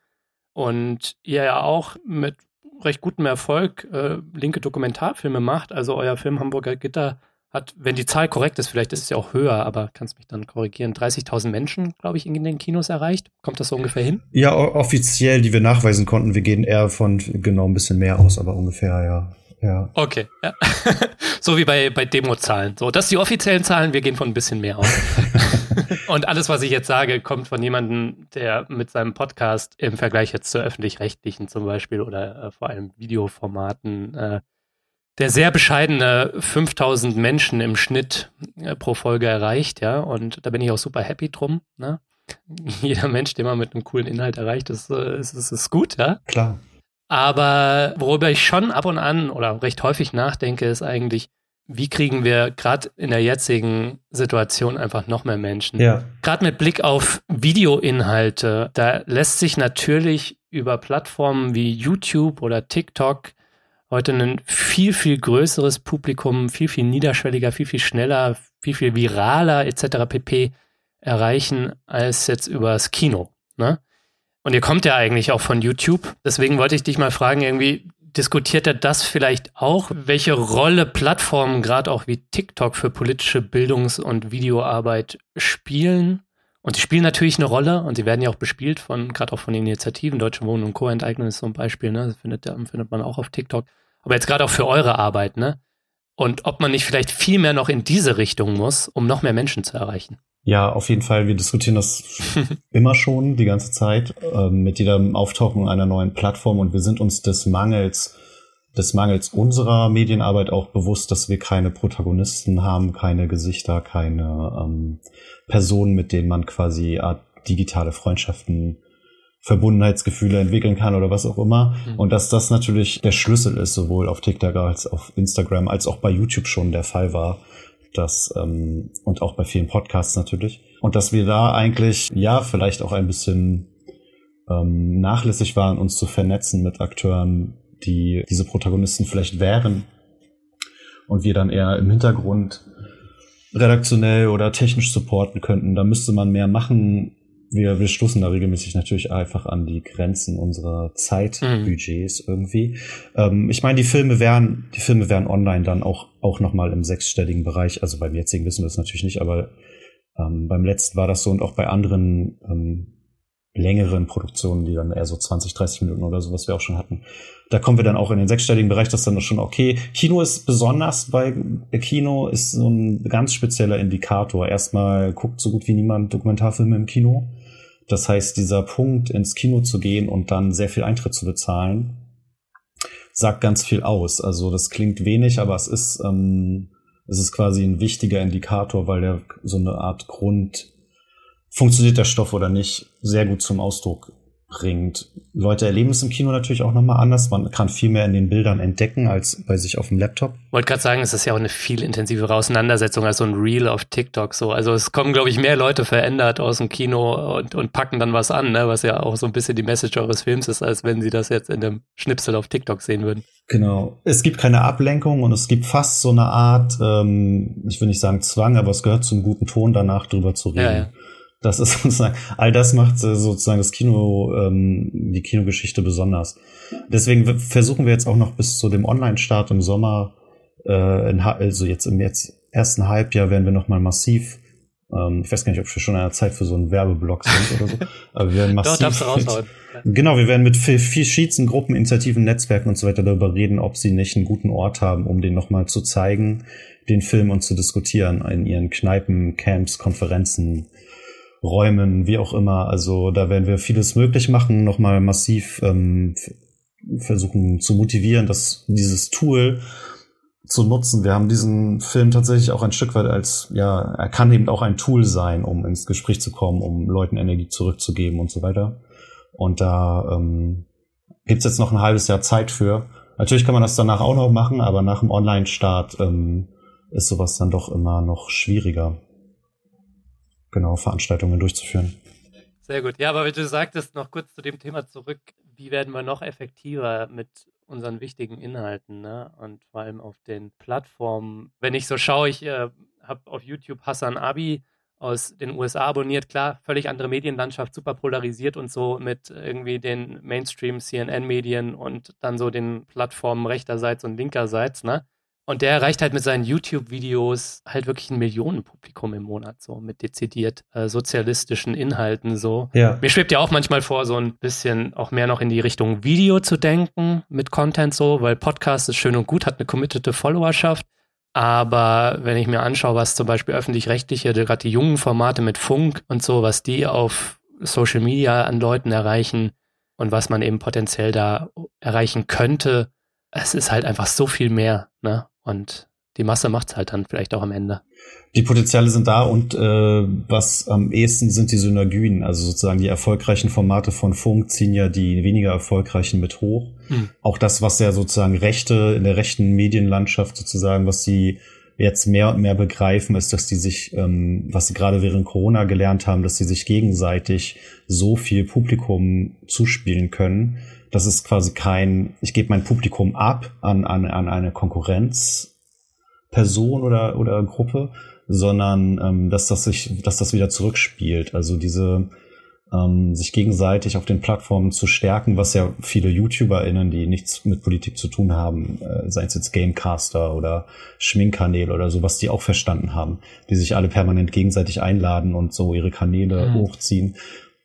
Und ihr ja auch mit recht gutem Erfolg äh, linke Dokumentarfilme macht. Also euer Film Hamburger Gitter hat, wenn die Zahl korrekt ist, vielleicht ist es ja auch höher, aber kannst mich dann korrigieren, 30.000 Menschen, glaube ich, in den Kinos erreicht. Kommt das so ungefähr hin? Ja, offiziell, die wir nachweisen konnten. Wir gehen eher von genau ein bisschen mehr aus, aber ungefähr, ja. Ja. Okay, ja. so wie bei, bei Demo-Zahlen. So, das sind die offiziellen Zahlen, wir gehen von ein bisschen mehr aus. Und alles, was ich jetzt sage, kommt von jemandem, der mit seinem Podcast im Vergleich jetzt zu öffentlich-rechtlichen zum Beispiel oder äh, vor allem Videoformaten äh, der sehr bescheidene 5000 Menschen im Schnitt äh, pro Folge erreicht, ja, und da bin ich auch super happy drum, ne? Jeder Mensch, den man mit einem coolen Inhalt erreicht, ist, äh, ist, ist, ist gut, ja. Klar. Aber worüber ich schon ab und an oder recht häufig nachdenke, ist eigentlich, wie kriegen wir gerade in der jetzigen Situation einfach noch mehr Menschen? Ja. Gerade mit Blick auf Videoinhalte, da lässt sich natürlich über Plattformen wie YouTube oder TikTok heute ein viel, viel größeres Publikum, viel, viel niederschwelliger, viel, viel schneller, viel, viel viraler etc. pp. erreichen als jetzt übers Kino. Ne? Und ihr kommt ja eigentlich auch von YouTube. Deswegen wollte ich dich mal fragen, irgendwie diskutiert er das vielleicht auch, welche Rolle Plattformen, gerade auch wie TikTok, für politische Bildungs- und Videoarbeit spielen? Und die spielen natürlich eine Rolle und sie werden ja auch bespielt von, gerade auch von Initiativen, Deutsche Wohnen und Co. enteignen ist so ein Beispiel, ne? Das findet, findet man auch auf TikTok aber jetzt gerade auch für eure Arbeit, ne? Und ob man nicht vielleicht viel mehr noch in diese Richtung muss, um noch mehr Menschen zu erreichen. Ja, auf jeden Fall. Wir diskutieren das immer schon die ganze Zeit äh, mit jedem Auftauchen einer neuen Plattform und wir sind uns des Mangels des Mangels unserer Medienarbeit auch bewusst, dass wir keine Protagonisten haben, keine Gesichter, keine ähm, Personen, mit denen man quasi Art digitale Freundschaften Verbundenheitsgefühle entwickeln kann oder was auch immer. Mhm. Und dass das natürlich der Schlüssel ist, sowohl auf TikTok als auf Instagram, als auch bei YouTube schon der Fall war. Das, ähm, und auch bei vielen Podcasts natürlich. Und dass wir da eigentlich, ja, vielleicht auch ein bisschen ähm, nachlässig waren, uns zu vernetzen mit Akteuren, die diese Protagonisten vielleicht wären. Und wir dann eher im Hintergrund redaktionell oder technisch supporten könnten. Da müsste man mehr machen, wir, wir stoßen da regelmäßig natürlich einfach an die Grenzen unserer Zeitbudgets mhm. irgendwie. Ähm, ich meine, die Filme wären, die Filme wären online dann auch, auch nochmal im sechsstelligen Bereich. Also beim jetzigen wissen wir es natürlich nicht, aber ähm, beim letzten war das so und auch bei anderen ähm, längeren Produktionen, die dann eher so 20, 30 Minuten oder so, was wir auch schon hatten. Da kommen wir dann auch in den sechsstelligen Bereich, das ist dann schon okay. Kino ist besonders, bei Kino ist so ein ganz spezieller Indikator. Erstmal guckt so gut wie niemand Dokumentarfilme im Kino. Das heißt, dieser Punkt, ins Kino zu gehen und dann sehr viel Eintritt zu bezahlen, sagt ganz viel aus. Also das klingt wenig, aber es ist, ähm, es ist quasi ein wichtiger Indikator, weil der so eine Art Grund, funktioniert der Stoff oder nicht, sehr gut zum Ausdruck bringt. Leute erleben es im Kino natürlich auch nochmal anders. Man kann viel mehr in den Bildern entdecken als bei sich auf dem Laptop. Wollte gerade sagen, es ist ja auch eine viel intensivere Auseinandersetzung als so ein Reel auf TikTok. So, also es kommen, glaube ich, mehr Leute verändert aus dem Kino und, und packen dann was an, ne? was ja auch so ein bisschen die Message eures Films ist, als wenn sie das jetzt in einem Schnipsel auf TikTok sehen würden. Genau. Es gibt keine Ablenkung und es gibt fast so eine Art, ähm, ich will nicht sagen Zwang, aber es gehört zum guten Ton, danach drüber zu reden. Ja, ja. Das ist sozusagen, all das macht äh, sozusagen das Kino, ähm, die Kinogeschichte besonders. Deswegen versuchen wir jetzt auch noch bis zu dem Online-Start im Sommer, äh, in, also jetzt im jetzt ersten Halbjahr werden wir noch mal massiv ähm, ich weiß gar nicht, ob wir schon in einer Zeit für so einen Werbeblock sind oder so. Aber wir werden massiv. Doch, darfst du raushauen. Mit, genau, wir werden mit verschiedensten Gruppen, Initiativen, Netzwerken und so weiter darüber reden, ob sie nicht einen guten Ort haben, um den nochmal zu zeigen, den Film und zu diskutieren in ihren Kneipen, Camps, Konferenzen, Räumen, wie auch immer. Also da werden wir vieles möglich machen, nochmal massiv ähm, versuchen zu motivieren, dass dieses Tool zu nutzen. Wir haben diesen Film tatsächlich auch ein Stück weit als, ja, er kann eben auch ein Tool sein, um ins Gespräch zu kommen, um Leuten Energie zurückzugeben und so weiter. Und da ähm, gibt jetzt noch ein halbes Jahr Zeit für. Natürlich kann man das danach auch noch machen, aber nach dem Online-Start ähm, ist sowas dann doch immer noch schwieriger genau Veranstaltungen durchzuführen. Sehr gut. Ja, aber wie du sagtest, noch kurz zu dem Thema zurück, wie werden wir noch effektiver mit unseren wichtigen Inhalten ne? und vor allem auf den Plattformen. Wenn ich so schaue, ich äh, habe auf YouTube Hassan Abi aus den USA abonniert, klar, völlig andere Medienlandschaft, super polarisiert und so mit irgendwie den Mainstream CNN-Medien und dann so den Plattformen rechterseits und linkerseits, ne? Und der erreicht halt mit seinen YouTube-Videos halt wirklich ein Millionenpublikum im Monat, so mit dezidiert äh, sozialistischen Inhalten so. Ja. Mir schwebt ja auch manchmal vor, so ein bisschen auch mehr noch in die Richtung Video zu denken mit Content so, weil Podcast ist schön und gut, hat eine committete Followerschaft. Aber wenn ich mir anschaue, was zum Beispiel öffentlich-rechtliche, gerade die jungen Formate mit Funk und so, was die auf Social Media an Leuten erreichen und was man eben potenziell da erreichen könnte, es ist halt einfach so viel mehr, ne? Und die Masse macht es halt dann vielleicht auch am Ende. Die Potenziale sind da und äh, was am ehesten sind die Synergien. Also sozusagen die erfolgreichen Formate von Funk ziehen ja die weniger erfolgreichen mit hoch. Mhm. Auch das, was ja sozusagen Rechte in der rechten Medienlandschaft sozusagen, was sie jetzt mehr und mehr begreifen, ist, dass die sich, ähm, was sie gerade während Corona gelernt haben, dass sie sich gegenseitig so viel Publikum zuspielen können, das ist quasi kein, ich gebe mein Publikum ab an, an, an eine Konkurrenzperson oder, oder Gruppe, sondern ähm, dass das sich, dass das wieder zurückspielt. Also diese ähm, sich gegenseitig auf den Plattformen zu stärken, was ja viele YouTuberInnen, die nichts mit Politik zu tun haben, äh, seien es jetzt Gamecaster oder Schminkkanäle oder so, was die auch verstanden haben, die sich alle permanent gegenseitig einladen und so ihre Kanäle mhm. hochziehen.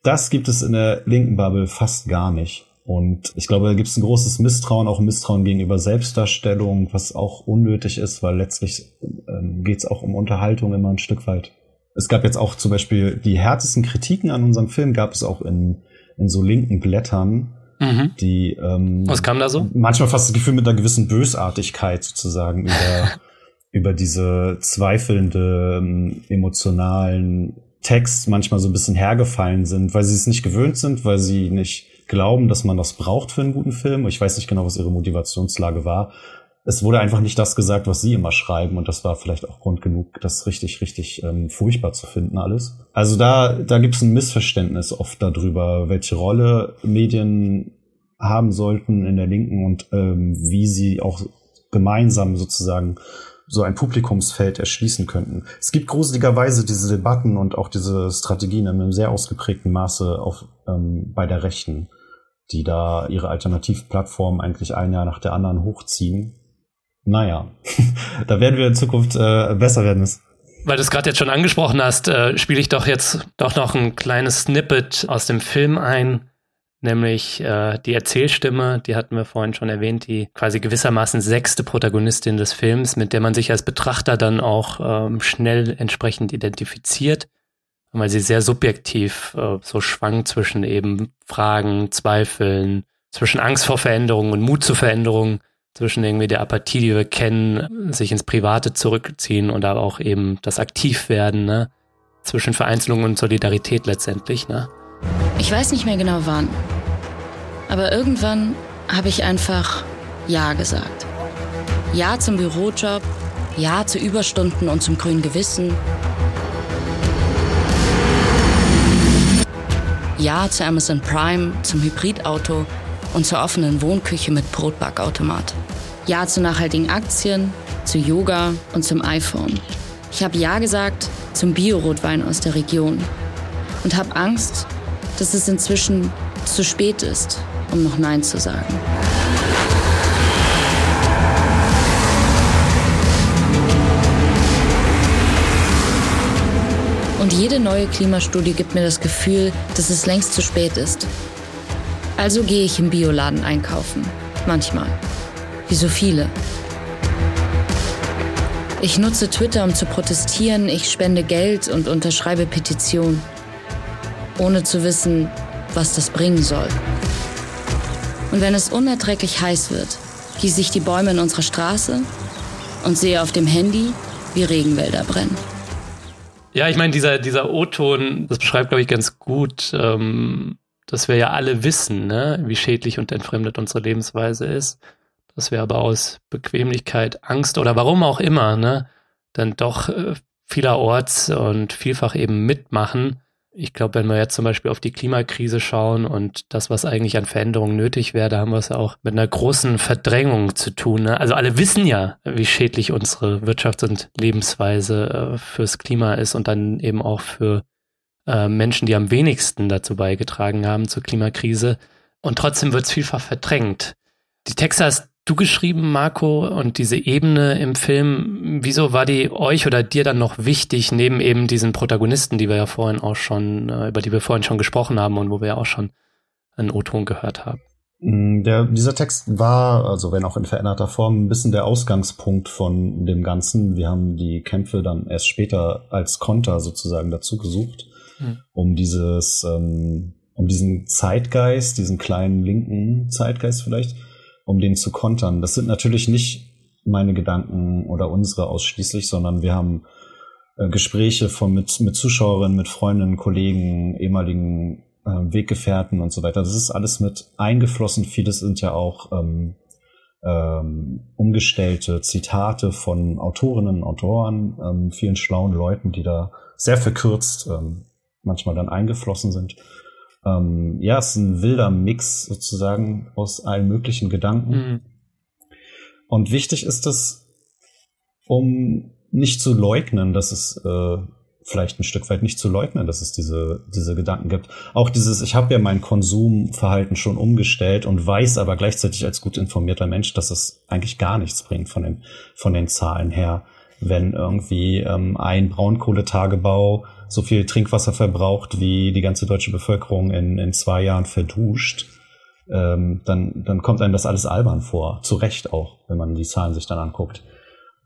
Das gibt es in der linken Bubble fast gar nicht. Und ich glaube, da gibt es ein großes Misstrauen, auch ein Misstrauen gegenüber Selbstdarstellung, was auch unnötig ist, weil letztlich ähm, geht es auch um Unterhaltung immer ein Stück weit. Es gab jetzt auch zum Beispiel die härtesten Kritiken an unserem Film, gab es auch in, in so linken Blättern, mhm. die ähm, Was kam da so? Manchmal fast das Gefühl mit einer gewissen Bösartigkeit sozusagen über, über diese zweifelnde, ähm, emotionalen Text manchmal so ein bisschen hergefallen sind, weil sie es nicht gewöhnt sind, weil sie nicht glauben, dass man das braucht für einen guten Film. Ich weiß nicht genau, was ihre Motivationslage war. Es wurde einfach nicht das gesagt, was sie immer schreiben, und das war vielleicht auch Grund genug, das richtig, richtig ähm, furchtbar zu finden alles. Also da, da gibt es ein Missverständnis oft darüber, welche Rolle Medien haben sollten in der Linken und ähm, wie sie auch gemeinsam sozusagen so ein Publikumsfeld erschließen könnten. Es gibt gruseligerweise diese Debatten und auch diese Strategien in einem sehr ausgeprägten Maße auf, ähm, bei der Rechten die da ihre Alternativplattform eigentlich ein Jahr nach der anderen hochziehen. Naja, da werden wir in Zukunft äh, besser werden müssen. Weil du es gerade jetzt schon angesprochen hast, äh, spiele ich doch jetzt doch noch ein kleines Snippet aus dem Film ein, nämlich äh, die Erzählstimme, die hatten wir vorhin schon erwähnt, die quasi gewissermaßen sechste Protagonistin des Films, mit der man sich als Betrachter dann auch ähm, schnell entsprechend identifiziert weil sie sehr subjektiv äh, so schwankt zwischen eben Fragen, Zweifeln, zwischen Angst vor Veränderungen und Mut zur Veränderung, zwischen irgendwie der Apathie, die wir kennen, sich ins Private zurückziehen und aber auch eben das Aktivwerden, ne? zwischen Vereinzelung und Solidarität letztendlich. Ne? Ich weiß nicht mehr genau wann, Aber irgendwann habe ich einfach Ja gesagt. Ja zum Bürojob, Ja zu Überstunden und zum grünen Gewissen. Ja zu Amazon Prime, zum Hybridauto und zur offenen Wohnküche mit Brotbackautomat. Ja zu nachhaltigen Aktien, zu Yoga und zum iPhone. Ich habe Ja gesagt zum Biorotwein aus der Region und habe Angst, dass es inzwischen zu spät ist, um noch Nein zu sagen. Und jede neue Klimastudie gibt mir das Gefühl, dass es längst zu spät ist. Also gehe ich im Bioladen einkaufen. Manchmal. Wie so viele. Ich nutze Twitter, um zu protestieren, ich spende Geld und unterschreibe Petitionen, ohne zu wissen, was das bringen soll. Und wenn es unerträglich heiß wird, gieße ich die Bäume in unserer Straße und sehe auf dem Handy, wie Regenwälder brennen. Ja, ich meine, dieser, dieser O-Ton, das beschreibt, glaube ich, ganz gut, ähm, dass wir ja alle wissen, ne, wie schädlich und entfremdet unsere Lebensweise ist. Dass wir aber aus Bequemlichkeit, Angst oder warum auch immer, ne, dann doch äh, vielerorts und vielfach eben mitmachen ich glaube, wenn wir jetzt zum Beispiel auf die Klimakrise schauen und das, was eigentlich an Veränderungen nötig wäre, da haben wir es auch mit einer großen Verdrängung zu tun. Ne? Also alle wissen ja, wie schädlich unsere Wirtschafts- und Lebensweise äh, fürs Klima ist und dann eben auch für äh, Menschen, die am wenigsten dazu beigetragen haben zur Klimakrise. Und trotzdem wird es vielfach verdrängt. Die Texte hast du geschrieben, Marco, und diese Ebene im Film, wieso war die euch oder dir dann noch wichtig, neben eben diesen Protagonisten, die wir ja vorhin auch schon, äh, über die wir vorhin schon gesprochen haben und wo wir ja auch schon einen O-Ton gehört haben? Mm, der, dieser Text war, also wenn auch in veränderter Form, ein bisschen der Ausgangspunkt von dem Ganzen. Wir haben die Kämpfe dann erst später als Konter sozusagen dazu gesucht, hm. um dieses, ähm, um diesen Zeitgeist, diesen kleinen linken Zeitgeist vielleicht, um den zu kontern. Das sind natürlich nicht meine Gedanken oder unsere ausschließlich, sondern wir haben äh, Gespräche von, mit, mit Zuschauerinnen, mit Freundinnen, Kollegen, ehemaligen äh, Weggefährten und so weiter. Das ist alles mit eingeflossen. Vieles sind ja auch ähm, ähm, umgestellte Zitate von Autorinnen und Autoren, ähm, vielen schlauen Leuten, die da sehr verkürzt ähm, manchmal dann eingeflossen sind. Ähm, ja, es ist ein wilder Mix sozusagen aus allen möglichen Gedanken. Mhm. Und wichtig ist es, um nicht zu leugnen, dass es äh, vielleicht ein Stück weit nicht zu leugnen, dass es diese, diese Gedanken gibt. Auch dieses, ich habe ja mein Konsumverhalten schon umgestellt und weiß aber gleichzeitig als gut informierter Mensch, dass es eigentlich gar nichts bringt von den, von den Zahlen her. Wenn irgendwie ähm, ein Braunkohletagebau so viel Trinkwasser verbraucht, wie die ganze deutsche Bevölkerung in, in zwei Jahren verduscht, ähm, dann, dann kommt einem das alles albern vor. Zu Recht auch, wenn man die Zahlen sich dann anguckt.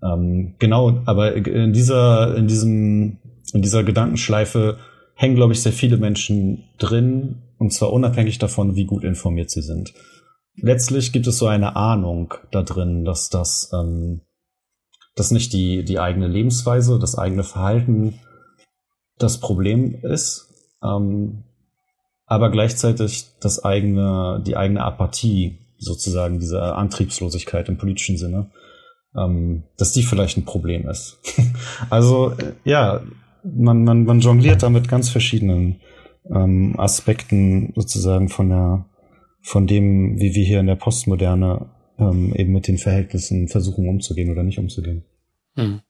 Ähm, genau, aber in dieser, in diesem, in dieser Gedankenschleife hängen, glaube ich, sehr viele Menschen drin, und zwar unabhängig davon, wie gut informiert sie sind. Letztlich gibt es so eine Ahnung da drin, dass das, ähm, dass nicht die, die eigene Lebensweise, das eigene Verhalten das Problem ist, ähm, aber gleichzeitig das eigene, die eigene Apathie, sozusagen diese Antriebslosigkeit im politischen Sinne, ähm, dass die vielleicht ein Problem ist. also äh, ja, man, man, man jongliert da mit ganz verschiedenen ähm, Aspekten sozusagen von der von dem, wie wir hier in der Postmoderne ähm, eben mit den Verhältnissen versuchen umzugehen oder nicht umzugehen. Hm.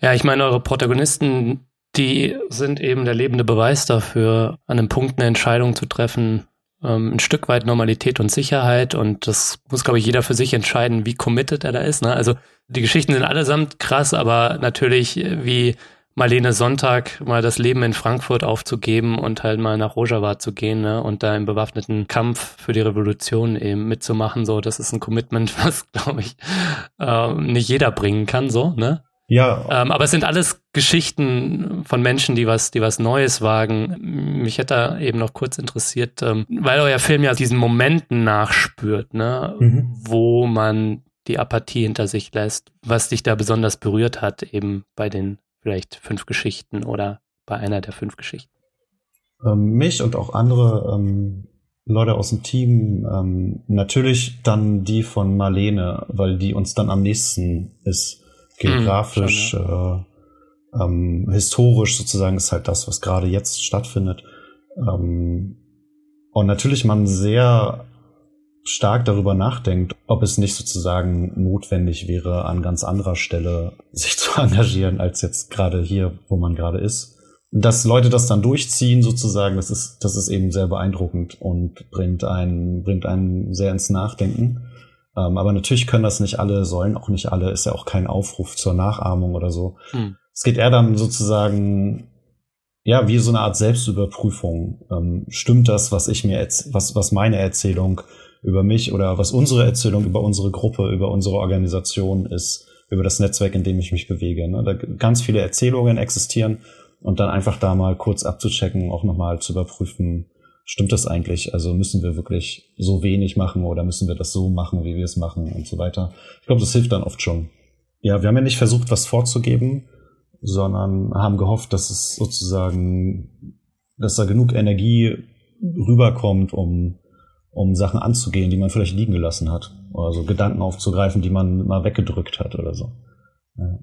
Ja, ich meine, eure Protagonisten die sind eben der lebende Beweis dafür, an einem Punkt eine Entscheidung zu treffen, ähm, ein Stück weit Normalität und Sicherheit. Und das muss, glaube ich, jeder für sich entscheiden, wie committed er da ist. Ne? Also die Geschichten sind allesamt krass, aber natürlich wie Marlene Sonntag mal das Leben in Frankfurt aufzugeben und halt mal nach Rojava zu gehen ne? und da im bewaffneten Kampf für die Revolution eben mitzumachen, so das ist ein Commitment, was glaube ich äh, nicht jeder bringen kann, so ne? Ja. Ähm, aber es sind alles Geschichten von Menschen, die was, die was Neues wagen. Mich hätte da eben noch kurz interessiert, ähm, weil euer Film ja diesen Momenten nachspürt, ne, mhm. wo man die Apathie hinter sich lässt, was dich da besonders berührt hat, eben bei den vielleicht fünf Geschichten oder bei einer der fünf Geschichten. Ähm, mich und auch andere ähm, Leute aus dem Team. Ähm, natürlich dann die von Marlene, weil die uns dann am nächsten ist. Geografisch, mhm, schon, ja. äh, ähm, historisch sozusagen ist halt das, was gerade jetzt stattfindet. Ähm, und natürlich man sehr stark darüber nachdenkt, ob es nicht sozusagen notwendig wäre, an ganz anderer Stelle sich zu engagieren, als jetzt gerade hier, wo man gerade ist. Dass Leute das dann durchziehen, sozusagen, das ist, das ist eben sehr beeindruckend und bringt einen, bringt einen sehr ins Nachdenken. Ähm, aber natürlich können das nicht alle, sollen auch nicht alle, ist ja auch kein Aufruf zur Nachahmung oder so. Hm. Es geht eher dann sozusagen ja, wie so eine Art Selbstüberprüfung. Ähm, stimmt das, was ich mir, was, was meine Erzählung über mich oder was unsere Erzählung über unsere Gruppe, über unsere Organisation ist, über das Netzwerk, in dem ich mich bewege. Ne? Da ganz viele Erzählungen existieren und dann einfach da mal kurz abzuchecken, auch nochmal zu überprüfen, stimmt das eigentlich? Also müssen wir wirklich so wenig machen oder müssen wir das so machen, wie wir es machen und so weiter. Ich glaube, das hilft dann oft schon. Ja, wir haben ja nicht versucht, was vorzugeben, sondern haben gehofft, dass es sozusagen, dass da genug Energie rüberkommt, um, um Sachen anzugehen, die man vielleicht liegen gelassen hat. Oder so Gedanken aufzugreifen, die man mal weggedrückt hat oder so. Ja,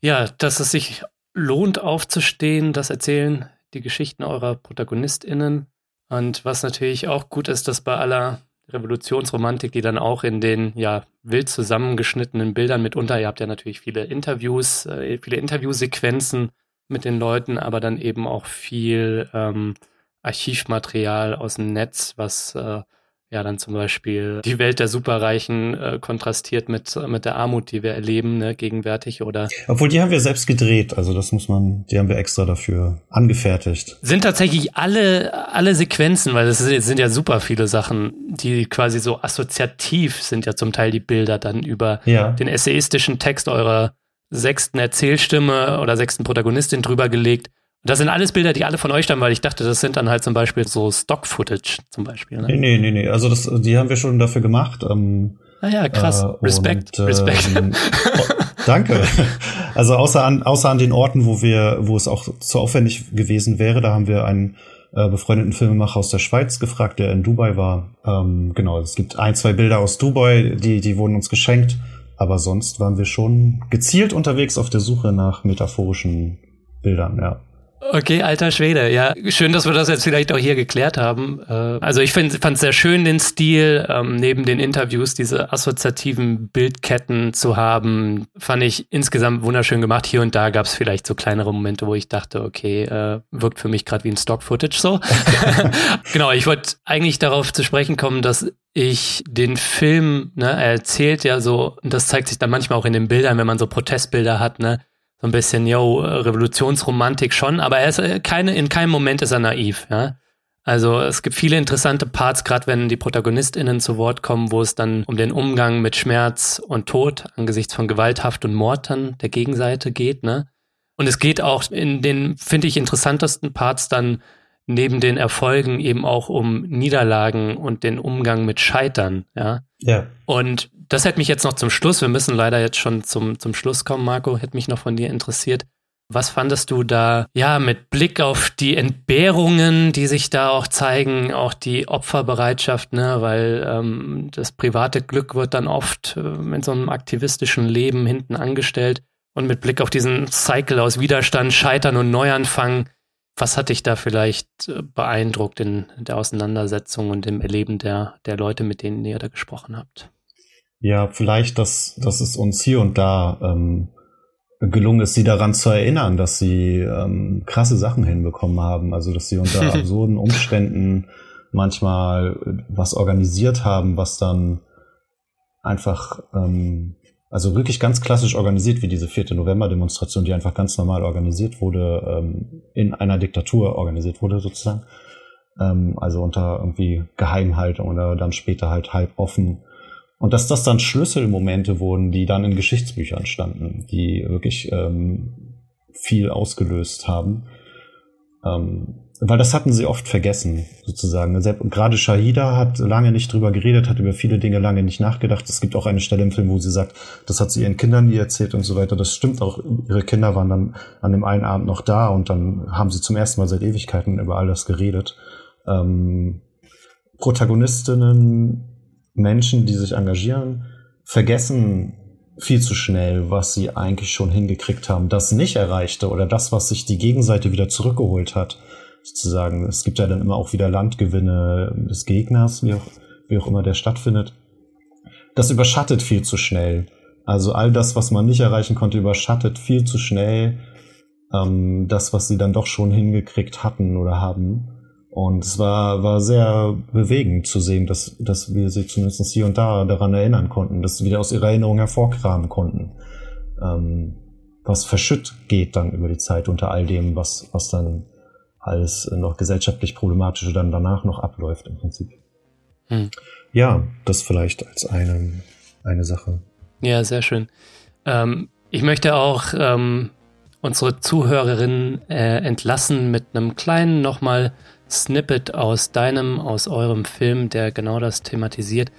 ja dass es sich lohnt aufzustehen, das erzählen die Geschichten eurer ProtagonistInnen. Und was natürlich auch gut ist, dass bei aller Revolutionsromantik, die dann auch in den ja wild zusammengeschnittenen Bildern mitunter, ihr habt ja natürlich viele Interviews, äh, viele Interviewsequenzen mit den Leuten, aber dann eben auch viel ähm, Archivmaterial aus dem Netz, was äh, ja dann zum Beispiel die Welt der Superreichen äh, kontrastiert mit, mit der Armut, die wir erleben, ne, gegenwärtig oder. Obwohl die haben wir selbst gedreht, also das muss man, die haben wir extra dafür angefertigt. Sind tatsächlich alle, alle Sequenzen, weil es sind ja super viele Sachen, die quasi so assoziativ sind ja zum Teil die Bilder dann über ja. den essayistischen Text eurer sechsten Erzählstimme oder sechsten Protagonistin drüber gelegt das sind alles Bilder, die alle von euch stammen, weil ich dachte, das sind dann halt zum Beispiel so Stock-Footage zum Beispiel. Ne? Nee, nee, nee, nee. Also das, die haben wir schon dafür gemacht. Ähm, ah ja, krass. Äh, Respekt, und, Respekt. Ähm, oh, danke. Also außer an, außer an den Orten, wo wir, wo es auch zu aufwendig gewesen wäre, da haben wir einen äh, befreundeten Filmemacher aus der Schweiz gefragt, der in Dubai war. Ähm, genau, es gibt ein, zwei Bilder aus Dubai, die, die wurden uns geschenkt. Aber sonst waren wir schon gezielt unterwegs auf der Suche nach metaphorischen Bildern, ja. Okay, alter Schwede. Ja, schön, dass wir das jetzt vielleicht auch hier geklärt haben. Äh, also ich fand es sehr schön, den Stil, ähm, neben den Interviews diese assoziativen Bildketten zu haben. Fand ich insgesamt wunderschön gemacht. Hier und da gab es vielleicht so kleinere Momente, wo ich dachte, okay, äh, wirkt für mich gerade wie ein Stock-Footage so. genau, ich wollte eigentlich darauf zu sprechen kommen, dass ich den Film, ne, er erzählt ja so, und das zeigt sich dann manchmal auch in den Bildern, wenn man so Protestbilder hat, ne, so ein bisschen, yo, Revolutionsromantik schon, aber er ist äh, keine, in keinem Moment ist er naiv, ja. Also es gibt viele interessante Parts, gerade wenn die ProtagonistInnen zu Wort kommen, wo es dann um den Umgang mit Schmerz und Tod angesichts von Gewalthaft und Mord dann der Gegenseite geht, ne? Und es geht auch in den, finde ich, interessantesten Parts dann neben den Erfolgen eben auch um Niederlagen und den Umgang mit Scheitern, ja. Ja. Und das hätte mich jetzt noch zum Schluss, wir müssen leider jetzt schon zum, zum Schluss kommen, Marco, hätte mich noch von dir interessiert. Was fandest du da, ja, mit Blick auf die Entbehrungen, die sich da auch zeigen, auch die Opferbereitschaft, ne, weil ähm, das private Glück wird dann oft äh, in so einem aktivistischen Leben hinten angestellt. Und mit Blick auf diesen Cycle aus Widerstand, Scheitern und Neuanfang, was hat dich da vielleicht äh, beeindruckt in der Auseinandersetzung und im Erleben der, der Leute, mit denen ihr da gesprochen habt? Ja, vielleicht, dass, dass es uns hier und da ähm, gelungen ist, sie daran zu erinnern, dass sie ähm, krasse Sachen hinbekommen haben. Also, dass sie unter absurden Umständen manchmal was organisiert haben, was dann einfach, ähm, also wirklich ganz klassisch organisiert, wie diese 4. November-Demonstration, die einfach ganz normal organisiert wurde, ähm, in einer Diktatur organisiert wurde sozusagen. Ähm, also unter irgendwie Geheimhaltung oder dann später halt halb offen und dass das dann Schlüsselmomente wurden, die dann in Geschichtsbüchern standen, die wirklich ähm, viel ausgelöst haben. Ähm, weil das hatten sie oft vergessen, sozusagen. Gerade Shahida hat lange nicht drüber geredet, hat über viele Dinge lange nicht nachgedacht. Es gibt auch eine Stelle im Film, wo sie sagt, das hat sie ihren Kindern nie erzählt und so weiter. Das stimmt auch. Ihre Kinder waren dann an dem einen Abend noch da und dann haben sie zum ersten Mal seit Ewigkeiten über all das geredet. Ähm, Protagonistinnen, Menschen, die sich engagieren, vergessen viel zu schnell, was sie eigentlich schon hingekriegt haben, das nicht erreichte oder das, was sich die Gegenseite wieder zurückgeholt hat. Sozusagen, es gibt ja dann immer auch wieder Landgewinne des Gegners, wie auch, wie auch immer der stattfindet. Das überschattet viel zu schnell. Also all das, was man nicht erreichen konnte, überschattet viel zu schnell ähm, das, was sie dann doch schon hingekriegt hatten oder haben. Und es war, war sehr bewegend zu sehen, dass, dass wir sie zumindest hier und da daran erinnern konnten, dass sie wieder aus ihrer Erinnerung hervorkramen konnten. Ähm, was verschütt geht dann über die Zeit unter all dem, was, was dann alles noch gesellschaftlich problematische dann danach noch abläuft im Prinzip. Hm. Ja, das vielleicht als eine, eine Sache. Ja, sehr schön. Ähm, ich möchte auch ähm, unsere Zuhörerinnen äh, entlassen mit einem kleinen nochmal Snippet aus deinem, aus eurem Film, der genau das thematisiert.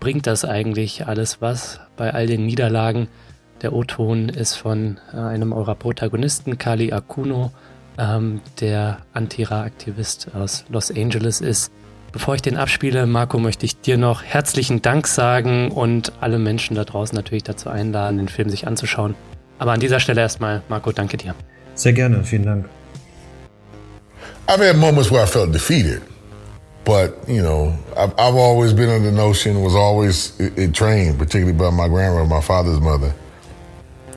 Bringt das eigentlich alles was bei all den Niederlagen? Der O-Ton ist von äh, einem eurer Protagonisten, Kali Akuno, ähm, der Antira-Aktivist aus Los Angeles ist. Bevor ich den abspiele, Marco, möchte ich dir noch herzlichen Dank sagen und alle Menschen da draußen natürlich dazu einladen, den Film sich anzuschauen. Aber an dieser Stelle erstmal, Marco, danke dir. Sehr gerne, vielen Dank. I've had moments where I felt defeated, but you know, I've, I've always been under the notion, was always it, it trained, particularly by my grandmother, my father's mother.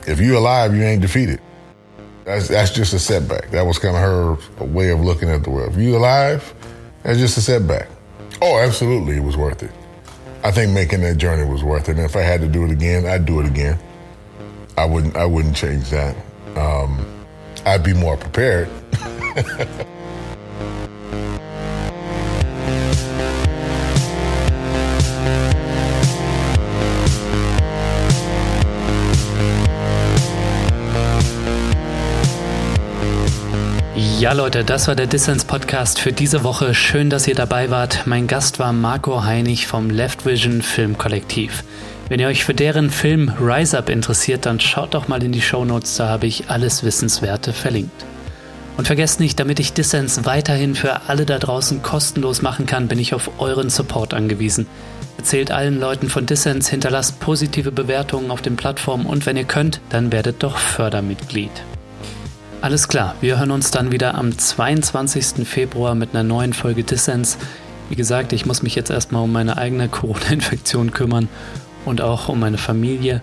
If you're alive, you ain't defeated. That's that's just a setback. That was kind of her way of looking at the world. If you're alive, that's just a setback. Oh, absolutely, it was worth it. I think making that journey was worth it. And if I had to do it again, I'd do it again. I wouldn't. I wouldn't change that. Um, I'd be more prepared. Ja, Leute, das war der Dissens Podcast für diese Woche. Schön, dass ihr dabei wart. Mein Gast war Marco Heinig vom Left Vision Filmkollektiv. Wenn ihr euch für deren Film Rise Up interessiert, dann schaut doch mal in die Show Notes, da habe ich alles Wissenswerte verlinkt. Und vergesst nicht, damit ich Dissens weiterhin für alle da draußen kostenlos machen kann, bin ich auf euren Support angewiesen. Erzählt allen Leuten von Dissens, hinterlasst positive Bewertungen auf den Plattformen und wenn ihr könnt, dann werdet doch Fördermitglied. Alles klar, wir hören uns dann wieder am 22. Februar mit einer neuen Folge Dissens. Wie gesagt, ich muss mich jetzt erstmal um meine eigene Corona-Infektion kümmern und auch um meine Familie.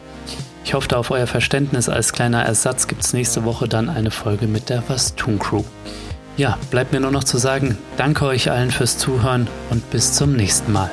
Ich hoffe auf euer Verständnis. Als kleiner Ersatz gibt es nächste Woche dann eine Folge mit der Was tun Crew. Ja, bleibt mir nur noch zu sagen, danke euch allen fürs Zuhören und bis zum nächsten Mal.